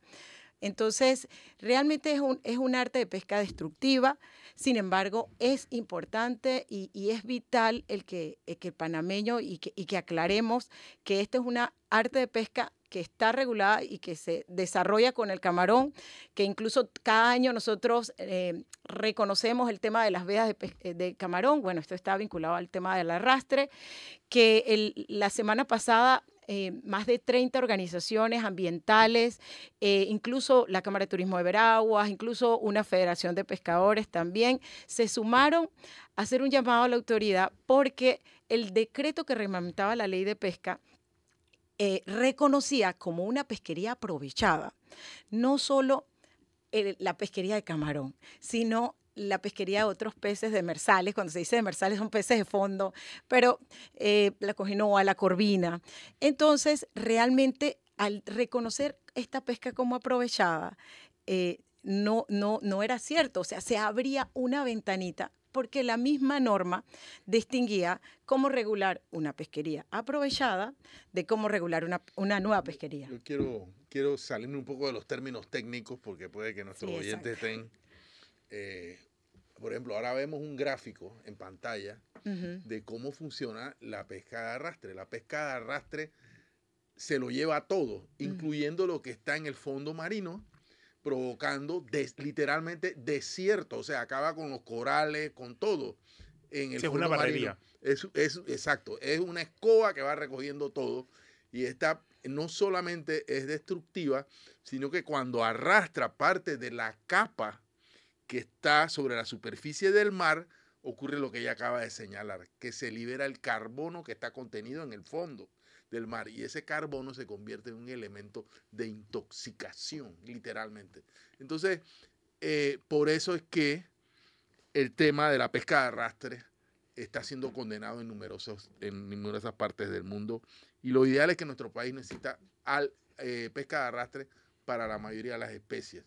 Entonces, realmente es un, es un arte de pesca destructiva, sin embargo, es importante y, es vital el que el panameño y que, y que aclaremos que esto es una arte de pesca que está regulada y que se desarrolla con el camarón, que incluso cada año nosotros eh, reconocemos el tema de las vedas de, de, camarón, bueno, esto está vinculado al tema del arrastre, que la semana pasada eh, más de 30 organizaciones ambientales, eh, incluso la Cámara de Turismo de Veraguas, incluso una federación de pescadores también, se sumaron a hacer un llamado a la autoridad porque el decreto que reglamentaba la ley de pesca eh, reconocía como una pesquería aprovechada, no solo la pesquería de camarón, sino la pesquería de otros peces demersales, cuando se dice demersales son peces de fondo, pero eh, la cojinoa, la corvina. Entonces, realmente al reconocer esta pesca como aprovechada, eh, no, no, no era cierto, o sea, se abría una ventanita porque la misma norma distinguía cómo regular una pesquería aprovechada de cómo regular una, una nueva pesquería. Yo quiero, quiero salir un poco de los términos técnicos porque puede que nuestros oyentes estén eh, por ejemplo, ahora vemos un gráfico en pantalla de cómo funciona la pesca de arrastre. La pesca de arrastre se lo lleva todo, incluyendo lo que está en el fondo marino, provocando literalmente desierto. O sea, acaba con los corales, con todo. En el sí, es una barrería. Es, es, exacto, es una escoba que va recogiendo todo y esta no solamente es destructiva, sino que cuando arrastra parte de la capa que está sobre la superficie del mar, ocurre lo que ella acaba de señalar, que se libera el carbono que está contenido en el fondo del mar y ese carbono se convierte en un elemento de intoxicación, literalmente. Entonces, eh, por eso es que el tema de la pesca de arrastre está siendo condenado en, numerosos, en numerosas partes del mundo y lo ideal es que nuestro país necesita al, eh, pesca de arrastre para la mayoría de las especies.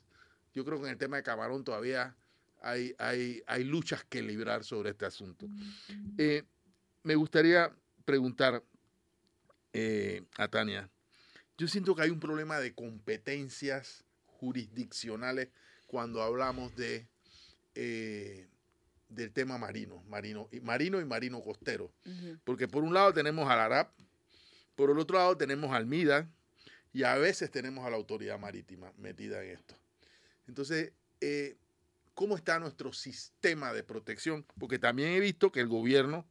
Yo creo que en el tema de camarón todavía hay, hay, hay luchas que librar sobre este asunto. Eh, me gustaría preguntar eh, a Tania, yo siento que hay un problema de competencias jurisdiccionales cuando hablamos de, eh, del tema marino, marino, marino y marino costero. Porque por un lado tenemos al ARAP, por el otro lado tenemos al MIDA y a veces tenemos a la autoridad marítima metida en esto. Entonces, eh, ¿cómo está nuestro sistema de protección? Porque también he visto que el gobierno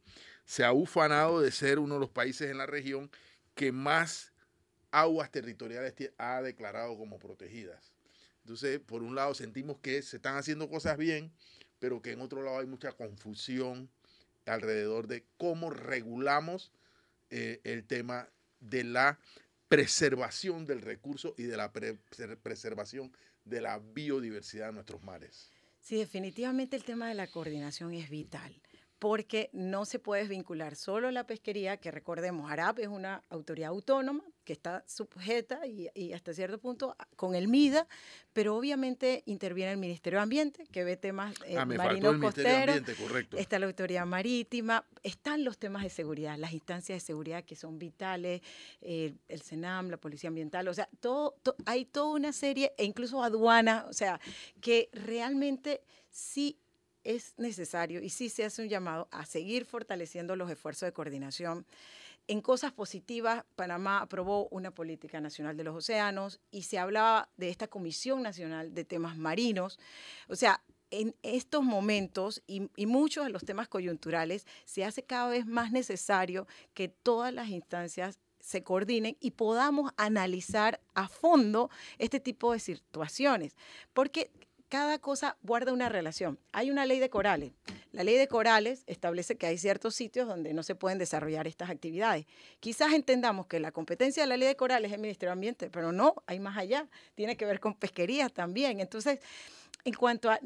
se ha ufanado de ser uno de los países en la región que más aguas territoriales ha declarado como protegidas. Entonces, por un lado sentimos que se están haciendo cosas bien, pero que en otro lado hay mucha confusión alrededor de cómo regulamos eh, el tema de la preservación del recurso y de la preservación de la biodiversidad de nuestros mares. Sí, definitivamente el tema de la coordinación es vital, porque no se puede desvincular solo la pesquería, que recordemos, ARAP es una autoridad autónoma que está sujeta y, y hasta cierto punto con el MIDA, pero obviamente interviene el Ministerio de Ambiente, que ve temas eh, ah, marinos costeros, está la autoridad marítima, están los temas de seguridad, las instancias de seguridad que son vitales, eh, el CENAM, la Policía Ambiental, o sea, todo, to- hay toda una serie, e incluso aduana, o sea, que realmente sí es necesario y sí se hace un llamado a seguir fortaleciendo los esfuerzos de coordinación. En cosas positivas, Panamá aprobó una política nacional de los océanos y se hablaba de esta Comisión Nacional de Temas Marinos. O sea, en estos momentos y, muchos de los temas coyunturales se hace cada vez más necesario que todas las instancias se coordinen y podamos analizar a fondo este tipo de situaciones, porque cada cosa guarda una relación. Hay una ley de corales. La ley de corales establece que hay ciertos sitios donde no se pueden desarrollar estas actividades. Quizás entendamos que la competencia de la ley de corales es el Ministerio de Ambiente, pero no, hay más allá. Tiene que ver con pesquería también. Entonces, en cuanto a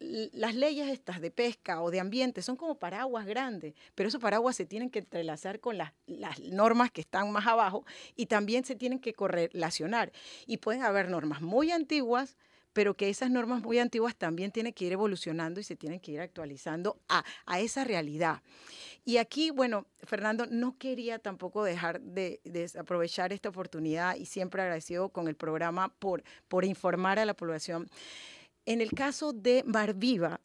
las leyes estas de pesca o de ambiente, son como paraguas grandes, pero esos paraguas se tienen que entrelazar con las, las normas que están más abajo y también se tienen que correlacionar. Y pueden haber normas muy antiguas, pero que esas normas muy antiguas también tienen que ir evolucionando y se tienen que ir actualizando a, a esa realidad. Y aquí, bueno, Fernando, no quería tampoco dejar de, aprovechar esta oportunidad y siempre agradecido con el programa por, por informar a la población. En el caso de Mar Viva,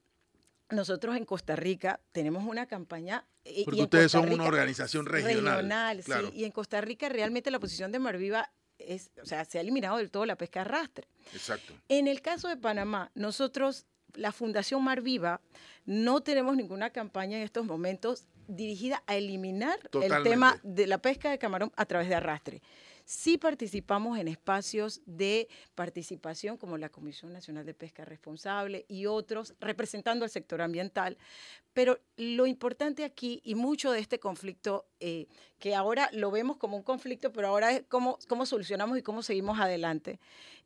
nosotros en Costa Rica tenemos una campaña. eh, Porque y ustedes Costa son una Rica- organización regional, sí, claro. y en Costa Rica realmente la posición de Mar Viva es, o sea, se ha eliminado del todo la pesca arrastre. Exacto. En el caso de Panamá, nosotros, la Fundación Mar Viva, no tenemos ninguna campaña en estos momentos dirigida a eliminar el tema de la pesca de camarón a través de arrastre. Sí participamos en espacios de participación como la Comisión Nacional de Pesca Responsable y otros representando al sector ambiental, pero lo importante aquí y mucho de este conflicto, eh, que ahora lo vemos como un conflicto, pero ahora es cómo, cómo solucionamos y cómo seguimos adelante,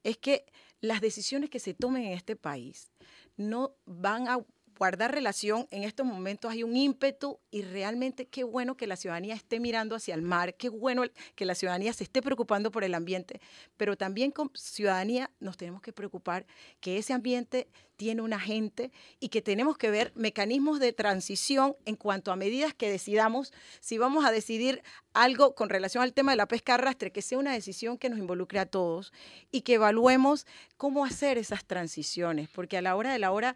es que las decisiones que se tomen en este país no van a guardar relación. En estos momentos hay un ímpetu y realmente qué bueno que la ciudadanía esté mirando hacia el mar, qué bueno que la ciudadanía se esté preocupando por el ambiente, pero también con ciudadanía nos tenemos que preocupar que ese ambiente tiene una gente y que tenemos que ver mecanismos de transición en cuanto a medidas que decidamos, si vamos a decidir algo con relación al tema de la pesca arrastre, que sea una decisión que nos involucre a todos y que evaluemos cómo hacer esas transiciones, porque a la hora de la hora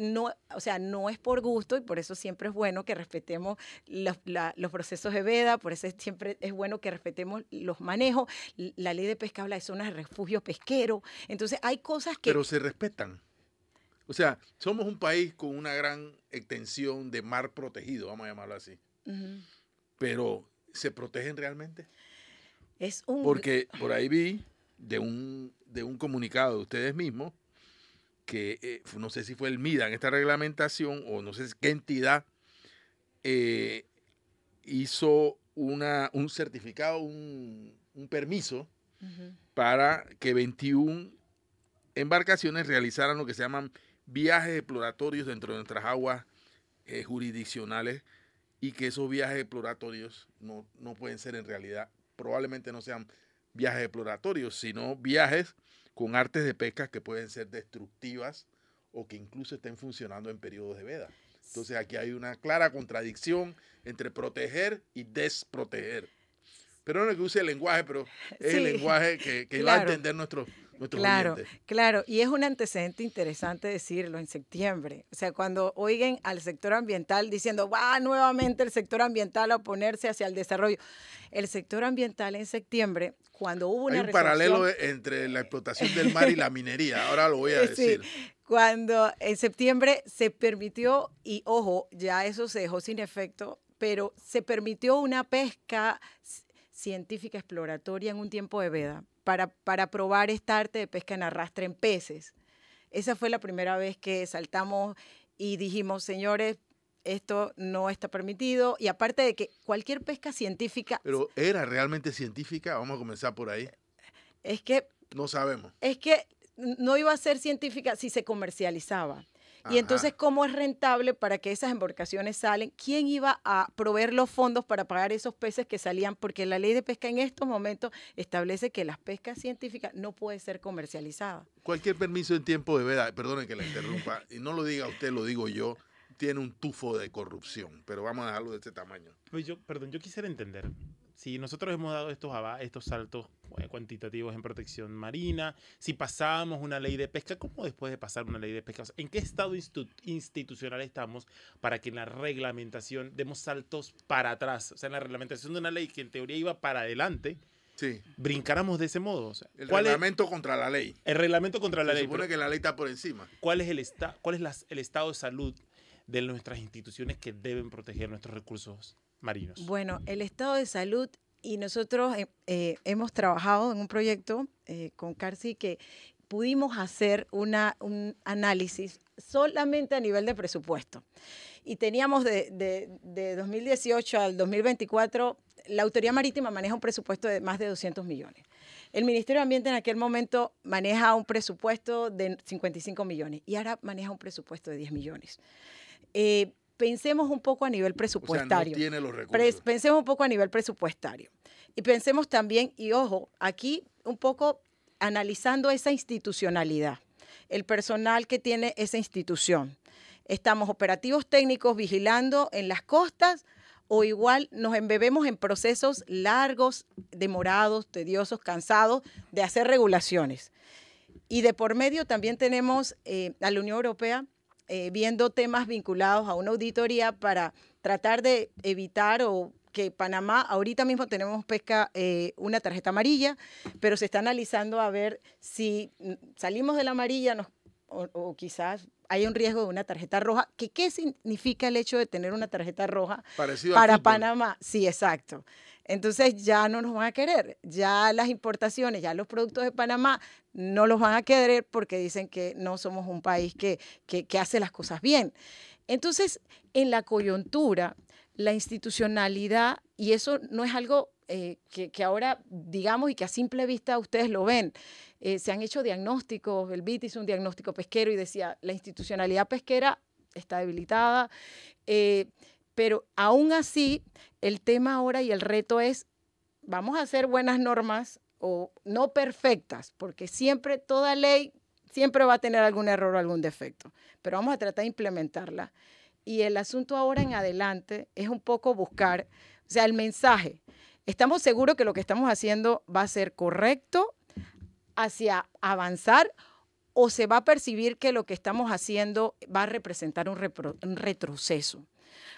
no, o sea, no es por gusto y por eso siempre es bueno que respetemos los, la, los procesos de veda, por eso siempre es bueno que respetemos los manejos. La ley de pesca habla de zonas de refugio pesquero, entonces hay cosas que... Pero se respetan. O sea, somos un país con una gran extensión de mar protegido, vamos a llamarlo así. Uh -huh. Pero, ¿se protegen realmente? Es un... Porque por ahí vi de un, de un comunicado de ustedes mismos que eh, no sé si fue el MIDA en esta reglamentación o no sé qué entidad eh, hizo una, un certificado, un, un permiso uh -huh. para que 21 embarcaciones realizaran lo que se llaman viajes exploratorios dentro de nuestras aguas eh, jurisdiccionales y que esos viajes exploratorios no, no pueden ser en realidad, probablemente no sean viajes exploratorios, sino viajes con artes de pesca que pueden ser destructivas o que incluso estén funcionando en periodos de veda. Entonces aquí hay una clara contradicción entre proteger y desproteger. Pero no es que use el lenguaje, pero es sí, el lenguaje que, que claro. va a entender nuestro, nuestros Claro, oyentes. claro. Y es un antecedente interesante decirlo en septiembre. O sea, cuando oigan al sector ambiental diciendo, va nuevamente el sector ambiental a oponerse hacia el desarrollo. El sector ambiental en septiembre, cuando hubo una Hay un paralelo entre la explotación del mar y la minería. Ahora lo voy a decir. Sí, cuando en septiembre se permitió, y ojo, ya eso se dejó sin efecto, pero se permitió una pesca científica exploratoria en un tiempo de veda para, para probar esta arte de pesca en arrastre en peces. Esa fue la primera vez que saltamos y dijimos, señores, esto no está permitido. Y aparte de que cualquier pesca científica... Pero era realmente científica, vamos a comenzar por ahí. Es que... No sabemos. Es que no iba a ser científica si se comercializaba. Y entonces. ¿cómo es rentable para que esas embarcaciones salen? ¿Quién iba a proveer los fondos para pagar esos peces que salían? Porque la ley de pesca en estos momentos establece que las pescas científicas no puede ser comercializada. Cualquier permiso en tiempo de veda, perdone que la interrumpa, y no lo diga usted, lo digo yo, tiene un tufo de corrupción, pero vamos a dejarlo de este tamaño. Pues yo, perdón, yo quisiera entender. Si nosotros hemos dado estos, estos saltos eh, cuantitativos en protección marina, si pasábamos una ley de pesca, ¿cómo después de pasar una ley de pesca? O sea, ¿En qué estado institucional estamos para que en la reglamentación demos saltos para atrás? O sea, en la reglamentación de una ley que en teoría iba para adelante, Sí, brincáramos de ese modo. O sea, el ¿cuál, es, reglamento contra la ley. el reglamento contra la Se ley? supone pero que la ley está por encima. ¿Cuál es, el, esta- cuál es las- el estado de salud de nuestras instituciones que deben proteger nuestros recursos marinos? Bueno, el estado de salud y nosotros eh, eh, hemos trabajado en un proyecto eh, con Carsi que pudimos hacer una, un análisis solamente a nivel de presupuesto. Y teníamos de, de- de 2018 al 2024, la Autoridad Marítima maneja un presupuesto de más de 200 millones. El Ministerio de Ambiente en aquel momento maneja un presupuesto de 55 millones y ahora maneja un presupuesto de 10 millones. Eh, pensemos un poco a nivel O sea, no presupuestario. tiene los Pres- recursos. pensemos un poco a nivel presupuestario. Y pensemos también, y ojo, aquí un poco analizando esa institucionalidad, el personal que tiene esa institución. Estamos operativos técnicos vigilando en las costas o igual nos embebemos en procesos largos, demorados, tediosos, cansados de hacer regulaciones. Y de por medio también tenemos eh, a la Unión Europea eh, viendo temas vinculados a una auditoría para tratar de evitar o que Panamá, ahorita mismo tenemos pesca, eh, una tarjeta amarilla, pero se está analizando a ver si salimos de la amarilla nos- o, o quizás hay un riesgo de una tarjeta roja. Que, ¿Qué significa el hecho de tener una tarjeta roja Parecido para. Panamá? Sí, exacto. Entonces ya no nos van a querer, ya las importaciones, ya los productos de Panamá no los van a querer porque dicen que no somos un país que, que, que hace las cosas bien. Entonces, en la coyuntura, la institucionalidad, y eso no es algo eh, que, que ahora digamos y que a simple vista ustedes lo ven, eh, se han hecho diagnósticos, el BIT hizo un diagnóstico pesquero y decía, la institucionalidad pesquera está debilitada, eh, pero aún así, el tema ahora y el reto es, vamos a hacer buenas normas o no perfectas, porque siempre toda ley siempre va a tener algún error o algún defecto, pero vamos a tratar de implementarla. Y el asunto ahora en adelante es un poco buscar, o sea, el mensaje. Estamos seguros que lo que estamos haciendo va a ser correcto hacia avanzar o se va a percibir que lo que estamos haciendo va a representar un, un retroceso.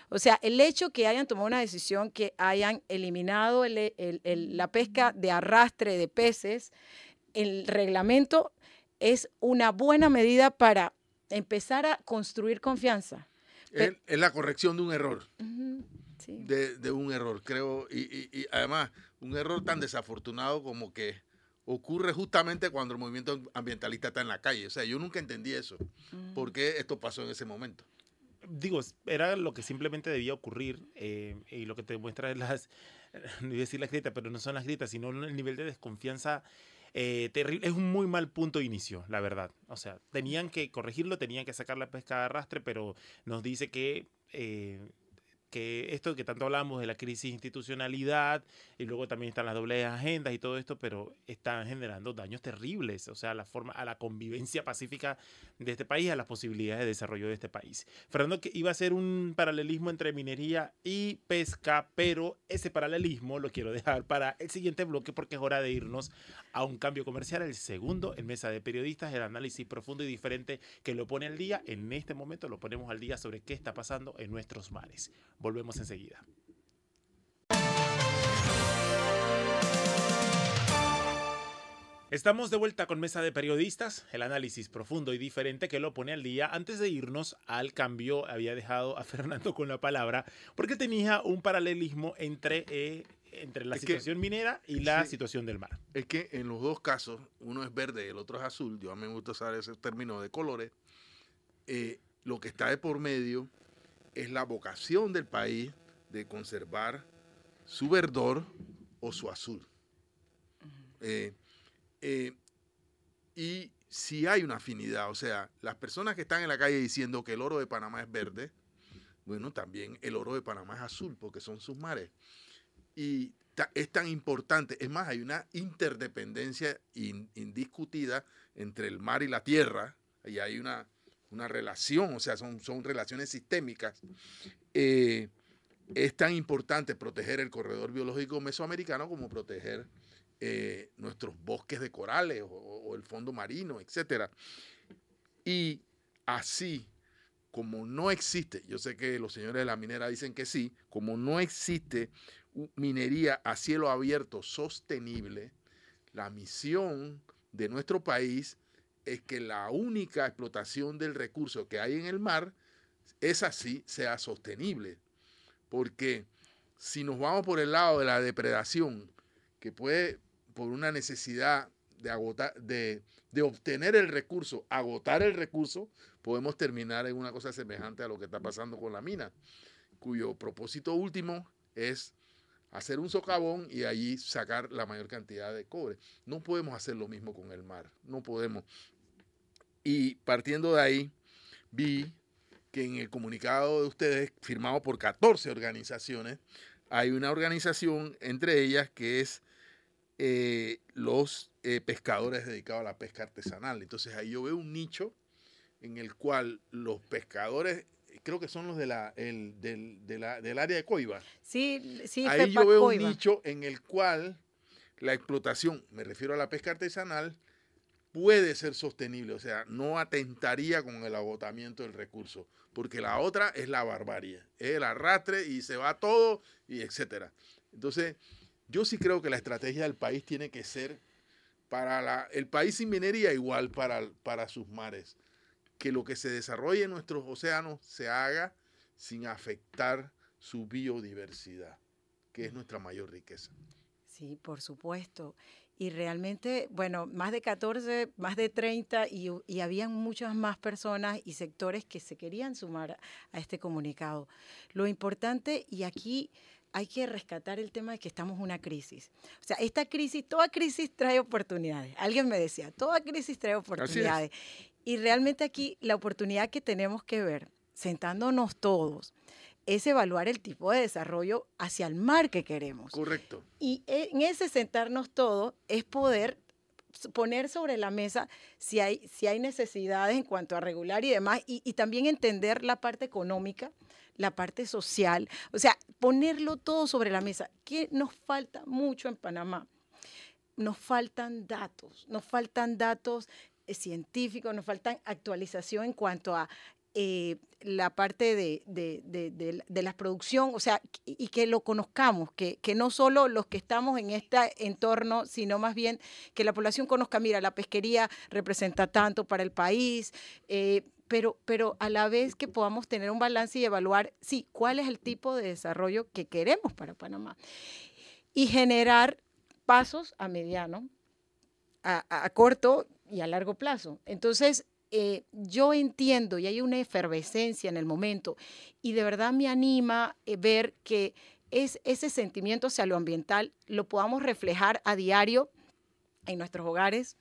O sea, el hecho que hayan tomado una decisión que hayan eliminado el- el- el- la pesca de arrastre de peces, el reglamento es una buena medida para empezar a construir confianza. Es, es la corrección de un error, sí. de, de un error, creo. Y, y- y además, un error tan desafortunado como que ocurre justamente cuando el movimiento ambientalista está en la calle. O sea, yo nunca entendí eso. ¿Por qué esto pasó en ese momento? Digo, era lo que simplemente debía ocurrir eh, y lo que te muestra es las, no iba a decir las grietas, pero no son las grietas, sino el nivel de desconfianza eh, terrible. Es un muy mal punto de inicio, la verdad. O sea, tenían que corregirlo, tenían que sacar la pesca de arrastre, pero nos dice que... eh, esto que tanto hablamos de la crisis institucionalidad y luego también están las dobles agendas y todo esto, pero están generando daños terribles, o sea, a la forma, a la convivencia pacífica de este país, a las posibilidades de desarrollo de este país. Fernando, que iba a ser un paralelismo entre minería y pesca, pero ese paralelismo lo quiero dejar para el siguiente bloque porque es hora de irnos a un cambio comercial, el segundo en Mesa de Periodistas, el análisis profundo y diferente que lo pone al día. En este momento lo ponemos al día sobre qué está pasando en nuestros mares. Volvemos enseguida. Estamos de vuelta con Mesa de Periodistas, el análisis profundo y diferente que lo pone al día. Antes de irnos al cambio, había dejado a Fernando con la palabra porque tenía un paralelismo entre, eh, entre la Es que- situación minera y la sí. situación del mar. Es que en los dos casos, uno es verde y el otro es azul, yo a mí me gusta usar ese término de colores, eh, lo que está de por medio es la vocación del país de conservar su verdor o su azul. Eh, eh, y si hay una afinidad, o sea, las personas que están en la calle diciendo que el oro de Panamá es verde, bueno, también el oro de Panamá es azul porque son sus mares. Y es tan importante, es más, hay una interdependencia indiscutida entre el mar y la tierra, y hay una, una relación, o sea, son, son relaciones sistémicas. Eh, es tan importante proteger el corredor biológico mesoamericano como proteger eh, nuestros bosques de corales o, el fondo marino, etc. Y así, como no existe, yo sé que los señores de la minera dicen que sí, como no existe minería a cielo abierto sostenible, la misión de nuestro país es que la única explotación del recurso que hay en el mar es así, sea sostenible. Porque si nos vamos por el lado de la depredación, que puede por una necesidad de, agotar, de, obtener el recurso, agotar el recurso, podemos terminar en una cosa semejante a lo que está pasando con la mina, cuyo propósito último es hacer un socavón y allí sacar la mayor cantidad de cobre. No podemos hacer lo mismo con el mar, no podemos. Y partiendo de ahí, vi que en el comunicado de ustedes, firmado por 14 organizaciones, hay una organización entre ellas que es eh, los eh, pescadores dedicados a la pesca artesanal. Entonces ahí yo veo un nicho en el cual los pescadores, creo que son los de la, el, del, del área de Coiba. Sí, sí. Ahí yo veo un nicho en el cual la explotación, me refiero a la pesca artesanal, puede ser sostenible, o sea, no atentaría con el agotamiento del recurso, porque la otra es la barbarie, el arrastre y se va todo y etcétera. Entonces, yo sí creo que la estrategia del país tiene que ser para el país sin minería igual para, para sus mares. Que lo que se desarrolle en nuestros océanos se haga sin afectar su biodiversidad, que es nuestra mayor riqueza. Sí, por supuesto. Y realmente, bueno, más de 14, más de 30 y, y habían muchas más personas y sectores que se querían sumar a este comunicado. Lo importante, y aquí hay que rescatar el tema de que estamos en una crisis. O sea, esta crisis, toda crisis trae oportunidades. Alguien me decía, toda crisis trae oportunidades. Y realmente aquí la oportunidad que tenemos que ver, sentándonos todos, es evaluar el tipo de desarrollo hacia el mar que queremos. Correcto. Y en ese sentarnos todos es poder poner sobre la mesa si hay, si hay necesidades en cuanto a regular y demás, y, y también entender la parte económica la parte social, o sea, ponerlo todo sobre la mesa. ¿Qué nos falta mucho en Panamá? Nos faltan datos, nos faltan datos eh, científicos, nos faltan actualización en cuanto a eh, la parte de, de, la producción, o sea, y que lo conozcamos, que, que, no solo los que estamos en este entorno, sino más bien que la población conozca, mira, la pesquería representa tanto para el país, eh, pero, pero a la vez que podamos tener un balance y evaluar, sí, cuál es el tipo de desarrollo que queremos para Panamá. Y generar pasos a mediano, a, corto y a largo plazo. Entonces, eh, yo entiendo y hay una efervescencia en el momento y de verdad me anima eh, ver que es, ese sentimiento hacia lo ambiental lo podamos reflejar a diario en nuestros hogares,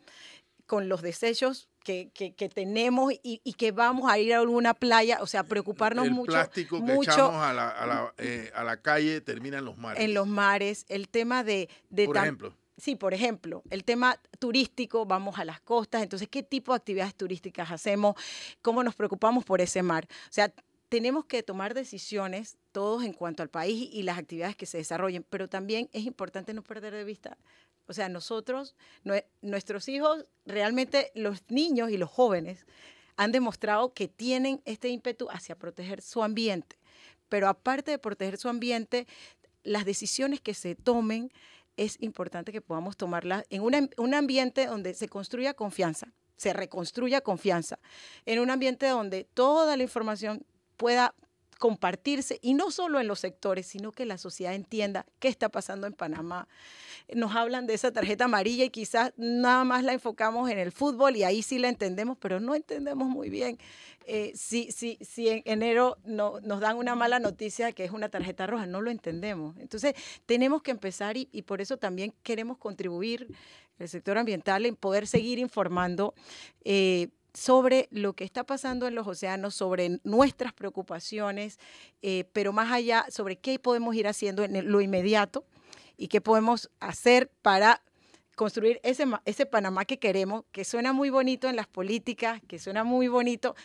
con los desechos que, que, tenemos y, y, que vamos a ir a alguna playa, o sea, preocuparnos mucho. El plástico que echamos a la, a, la, eh, a la, calle termina en los mares. En los mares, el tema de... de por ejemplo. Sí, por ejemplo, el tema turístico, vamos a las costas, entonces, ¿qué tipo de actividades turísticas hacemos? ¿Cómo nos preocupamos por ese mar? O sea, tenemos que tomar decisiones todos en cuanto al país y las actividades que se desarrollen, pero también es importante no perder de vista o sea, nosotros, nuestros hijos, realmente los niños y los jóvenes han demostrado que tienen este ímpetu hacia proteger su ambiente. Pero aparte de proteger su ambiente, las decisiones que se tomen es importante que podamos tomarlas en un ambiente donde se construya confianza, se reconstruya confianza, en un ambiente donde toda la información pueda compartirse y no solo en los sectores, sino que la sociedad entienda qué está pasando en Panamá. Nos hablan de esa tarjeta amarilla y quizás nada más la enfocamos en el fútbol y ahí sí la entendemos, pero no entendemos muy bien eh, si, si, si en enero no, nos dan una mala noticia que es una tarjeta roja, no lo entendemos. Entonces tenemos que empezar y, y por eso también queremos contribuir el sector ambiental, en poder seguir informando eh, sobre lo que está pasando en los océanos, sobre nuestras preocupaciones, eh, pero más allá, sobre qué podemos ir haciendo en lo inmediato y qué podemos hacer para construir ese, ese Panamá que queremos, que suena muy bonito en las políticas, que suena muy bonito.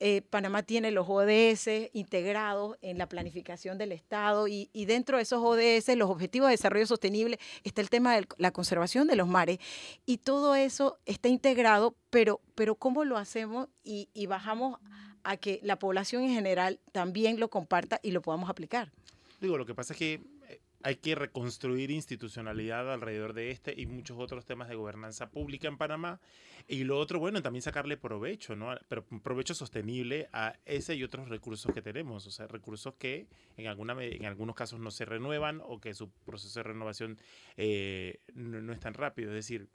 Eh, Panamá tiene los ODS integrados en la planificación del Estado y, dentro de esos ODS, los Objetivos de Desarrollo Sostenible, está el tema de la conservación de los mares y todo eso está integrado, pero, pero ¿cómo lo hacemos y, y bajamos a que la población en general también lo comparta y lo podamos aplicar? Digo, lo que pasa es que hay que reconstruir institucionalidad alrededor de este y muchos otros temas de gobernanza pública en Panamá. Y lo otro, bueno, también sacarle provecho, ¿no? Pero provecho sostenible a ese y otros recursos que tenemos. O sea, recursos que en, alguna, en algunos casos no se renuevan o que su proceso de renovación eh, no, no es tan rápido. Es decir,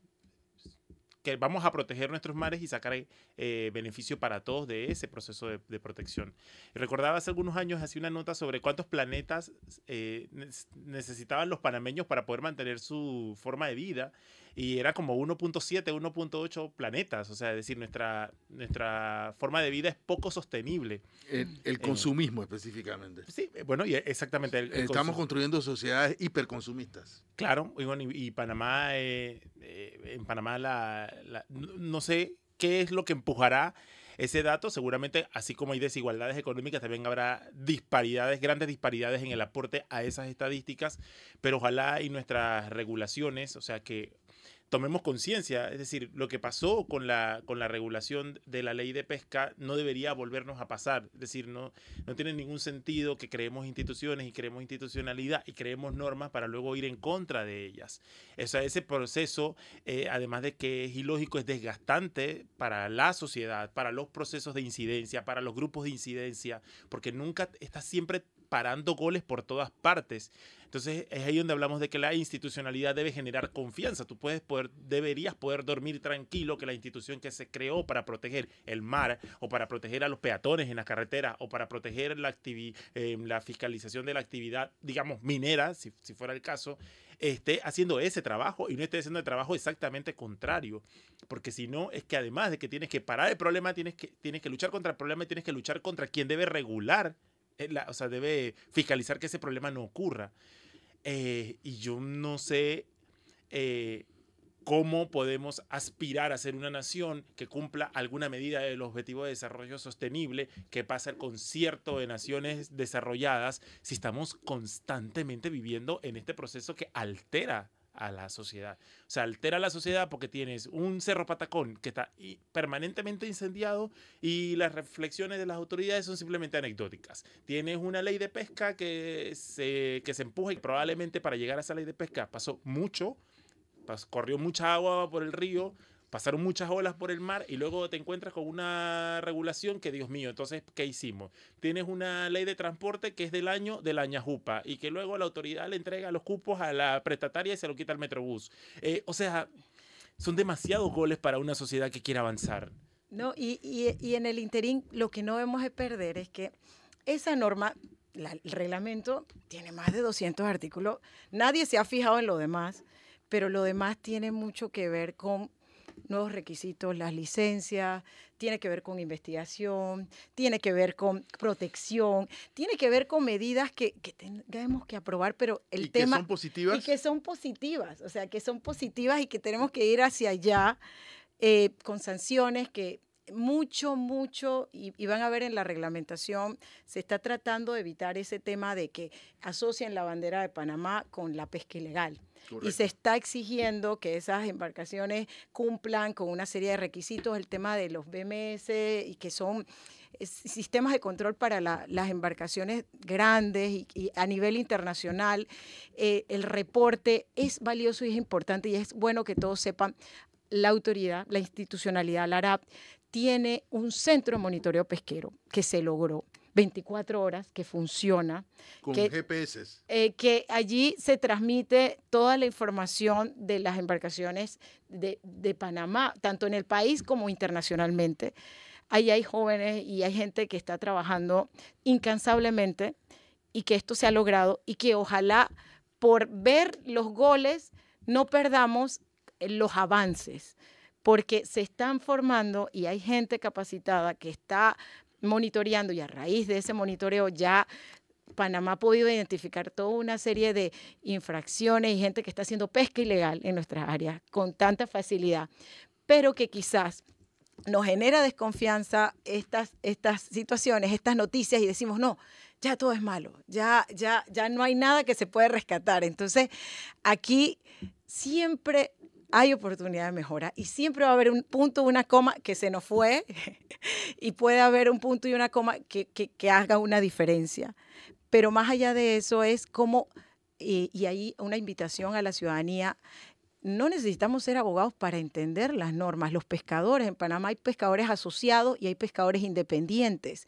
que vamos a proteger nuestros mares y sacar eh, beneficio para todos de ese proceso de, protección. recordaba hace algunos años, hacía una nota sobre cuántos planetas eh, necesitaban los panameños para poder mantener su forma de vida y era como 1.7, 1.8 planetas. O sea, es decir, nuestra, nuestra forma de vida es poco sostenible. El, eh, consumismo específicamente. Sí, bueno, y exactamente. Estamos construyendo sociedades hiperconsumistas. Claro, y, bueno, y, Panamá, eh, eh, en Panamá la, no sé qué es lo que empujará ese dato. Seguramente, así como hay desigualdades económicas, también habrá disparidades, grandes disparidades en el aporte a esas estadísticas, pero ojalá y nuestras regulaciones, o sea, que tomemos conciencia, es decir, lo que pasó con la, con la regulación de la ley de pesca no debería volvernos a pasar, es decir, no, no tiene ningún sentido que creemos instituciones y creemos institucionalidad y creemos normas para luego ir en contra de ellas. Ese proceso, eh, además de que es ilógico, es desgastante para la sociedad, para los procesos de incidencia, para los grupos de incidencia, porque nunca está siempre parando goles por todas partes. Entonces es ahí donde hablamos de que la institucionalidad debe generar confianza. Tú puedes poder, deberías poder dormir tranquilo que la institución que se creó para proteger el mar o para proteger a los peatones en la carretera o para proteger la, eh, la fiscalización de la actividad, digamos, minera, si, si fuera el caso, esté haciendo ese trabajo y no esté haciendo el trabajo exactamente contrario. Porque si no, es que además de que tienes que parar el problema, tienes que, tienes que luchar contra el problema y tienes que luchar contra quien debe regular eh, o sea, debe fiscalizar que ese problema no ocurra. Eh, y yo no sé eh, cómo podemos aspirar a ser una nación que cumpla alguna medida del objetivo de desarrollo sostenible que pasa el concierto de naciones desarrolladas si estamos constantemente viviendo en este proceso que altera a la sociedad. O altera la sociedad porque tienes un cerro patacón que está permanentemente incendiado y las reflexiones de las autoridades son simplemente anecdóticas. Tienes una ley de pesca que se, que se empuja y probablemente para llegar a esa ley de pesca pasó mucho, corrió mucha agua por el río, pasaron muchas olas por el mar y luego te encuentras con una regulación que, Dios mío, entonces, ¿qué hicimos? Tienes una ley de transporte que es del año de la ñajupa y que luego la autoridad le entrega los cupos a la prestataria y se lo quita al Metrobús. Eh, o sea, son demasiados goles para una sociedad que quiere avanzar. No, y, y, en el interín lo que no debemos de perder es que esa norma, el reglamento, tiene más de 200 artículos. Nadie se ha fijado en lo demás, pero lo demás tiene mucho que ver con nuevos requisitos, las licencias, tiene que ver con investigación, tiene que ver con protección, tiene que ver con medidas que, que tenemos que aprobar, pero el ¿Y tema... Que son positivas. Y que son positivas, o sea, que son positivas y que tenemos que ir hacia allá eh, con sanciones que mucho, mucho, y, y, van a ver en la reglamentación, se está tratando de evitar ese tema de que asocien la bandera de Panamá con la pesca ilegal. Y se está exigiendo que esas embarcaciones cumplan con una serie de requisitos, el tema de los BMS y que son sistemas de control para las embarcaciones grandes y, a nivel internacional. Eh, el reporte es valioso y es importante y es bueno que todos sepan. La autoridad, la institucionalidad, la ARAP, tiene un centro de monitoreo pesquero que se logró 24 horas, que funciona. Con que, GPS. Eh, que allí se transmite toda la información de las embarcaciones de, de, Panamá, tanto en el país como internacionalmente. Ahí hay jóvenes y hay gente que está trabajando incansablemente y que esto se ha logrado y que ojalá por ver los goles no perdamos los avances, porque se están formando y hay gente capacitada que está monitoreando y a raíz de ese monitoreo ya Panamá ha podido identificar toda una serie de infracciones y gente que está haciendo pesca ilegal en nuestras áreas con tanta facilidad, pero que quizás nos genera desconfianza estas, estas situaciones, estas noticias y decimos, no, ya todo es malo, ya, ya, ya no hay nada que se puede rescatar. Entonces, aquí siempre hay oportunidad de mejora y siempre va a haber un punto, una coma que se nos fue y puede haber un punto y una coma que, que, haga una diferencia. Pero más allá de eso es como, y, y ahí una invitación a la ciudadanía, no necesitamos ser abogados para entender las normas. Los pescadores, en Panamá hay pescadores asociados y hay pescadores independientes.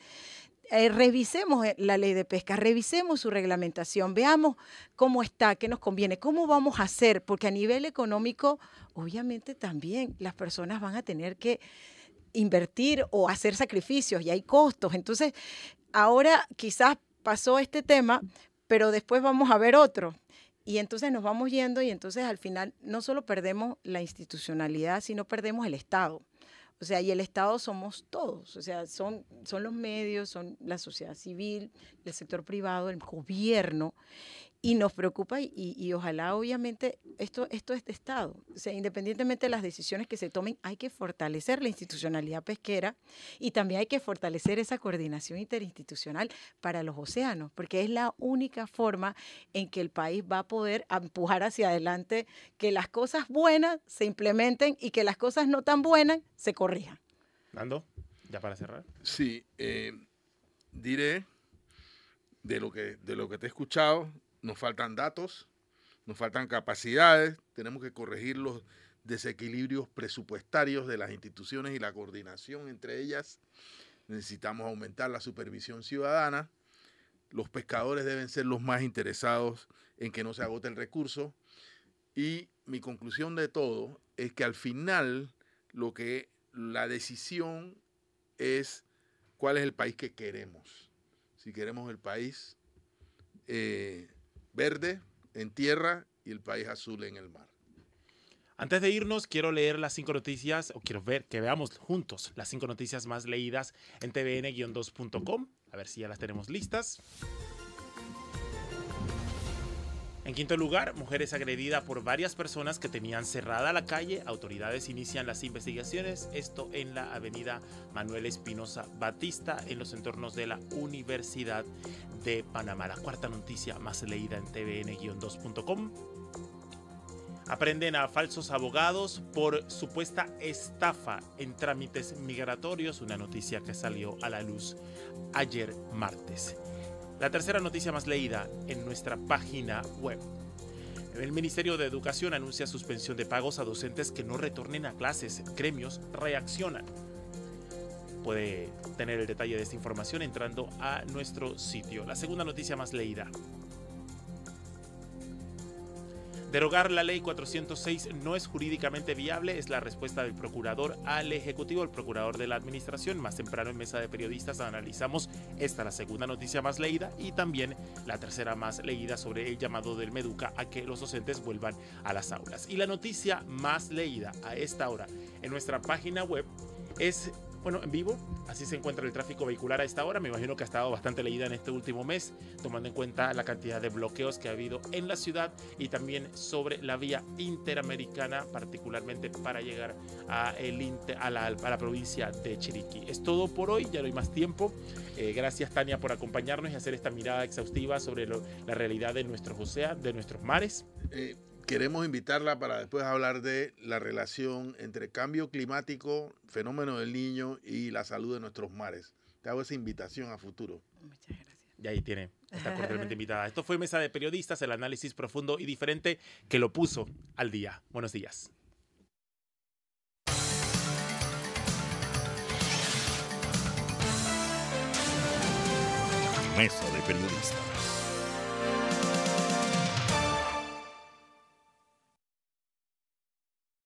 Eh, revisemos eh, la ley de pesca, revisemos su reglamentación, veamos cómo está, qué nos conviene, cómo vamos a hacer, porque a nivel económico, obviamente también las personas van a tener que invertir o hacer sacrificios y hay costos. Entonces, ahora quizás pasó este tema, pero después vamos a ver otro. Y entonces nos vamos yendo y entonces al final no solo perdemos la institucionalidad, sino perdemos el Estado. O sea, y el Estado somos todos, o sea, son, son los medios, son la sociedad civil, el sector privado, el gobierno y nos preocupa y, ojalá obviamente esto, esto es de Estado. O sea, independientemente de las decisiones que se tomen, hay que fortalecer la institucionalidad pesquera y también hay que fortalecer esa coordinación interinstitucional para los océanos, porque es la única forma en que el país va a poder empujar hacia adelante que las cosas buenas se implementen y que las cosas no tan buenas se corrijan. Nando, ya para cerrar. Sí, eh, diré de lo que de lo que te he escuchado nos faltan datos, nos faltan capacidades, tenemos que corregir los desequilibrios presupuestarios de las instituciones y la coordinación entre ellas. Necesitamos aumentar la supervisión ciudadana. Los pescadores deben ser los más interesados en que no se agote el recurso. Y mi conclusión de todo es que al final lo que la decisión es cuál es el país que queremos. Si queremos el país eh, verde en tierra y el país azul en el mar. Antes de irnos, quiero leer las cinco noticias, o quiero ver que veamos juntos las cinco noticias más leídas en tvn-2.com. A ver si ya las tenemos listas. En quinto lugar, mujer es agredida por varias personas que tenían cerrada la calle. Autoridades inician las investigaciones. Esto en la avenida Manuel Espinosa Batista, en los entornos de la Universidad de Panamá. La cuarta noticia más leída en tvn-2.com. Aprenden a falsos abogados por supuesta estafa en trámites migratorios, una noticia que salió a la luz ayer martes. La tercera noticia más leída en nuestra página web. El Ministerio de Educación anuncia suspensión de pagos a docentes que no retornen a clases. Gremios reaccionan. Puede tener el detalle de esta información entrando a nuestro sitio. La segunda noticia más leída. Derogar la ley 406 no es jurídicamente viable, es la respuesta del procurador al Ejecutivo, el procurador de la Administración. Más temprano en Mesa de Periodistas analizamos esta, la segunda noticia más leída, y también la tercera más leída sobre el llamado del Meduca a que los docentes vuelvan a las aulas. Y la noticia más leída a esta hora en nuestra página web es bueno, en vivo, así se encuentra el tráfico vehicular a esta hora. Me imagino que ha estado bastante leída en este último mes, tomando en cuenta la cantidad de bloqueos que ha habido en la ciudad y también sobre la vía interamericana, particularmente para llegar a, el, a, la, provincia de Chiriquí. Es todo por hoy, ya no hay más tiempo. Eh, gracias Tania por acompañarnos y hacer esta mirada exhaustiva sobre la realidad de nuestros océanos, de nuestros mares. Eh, queremos invitarla para después hablar de la relación entre cambio climático, fenómeno del niño y la salud de nuestros mares. Te hago esa invitación a futuro. Muchas gracias. Y ahí tiene, está cordialmente invitada. Esto fue Mesa de Periodistas, el análisis profundo y diferente que lo puso al día. Buenos días. Mesa de Periodistas.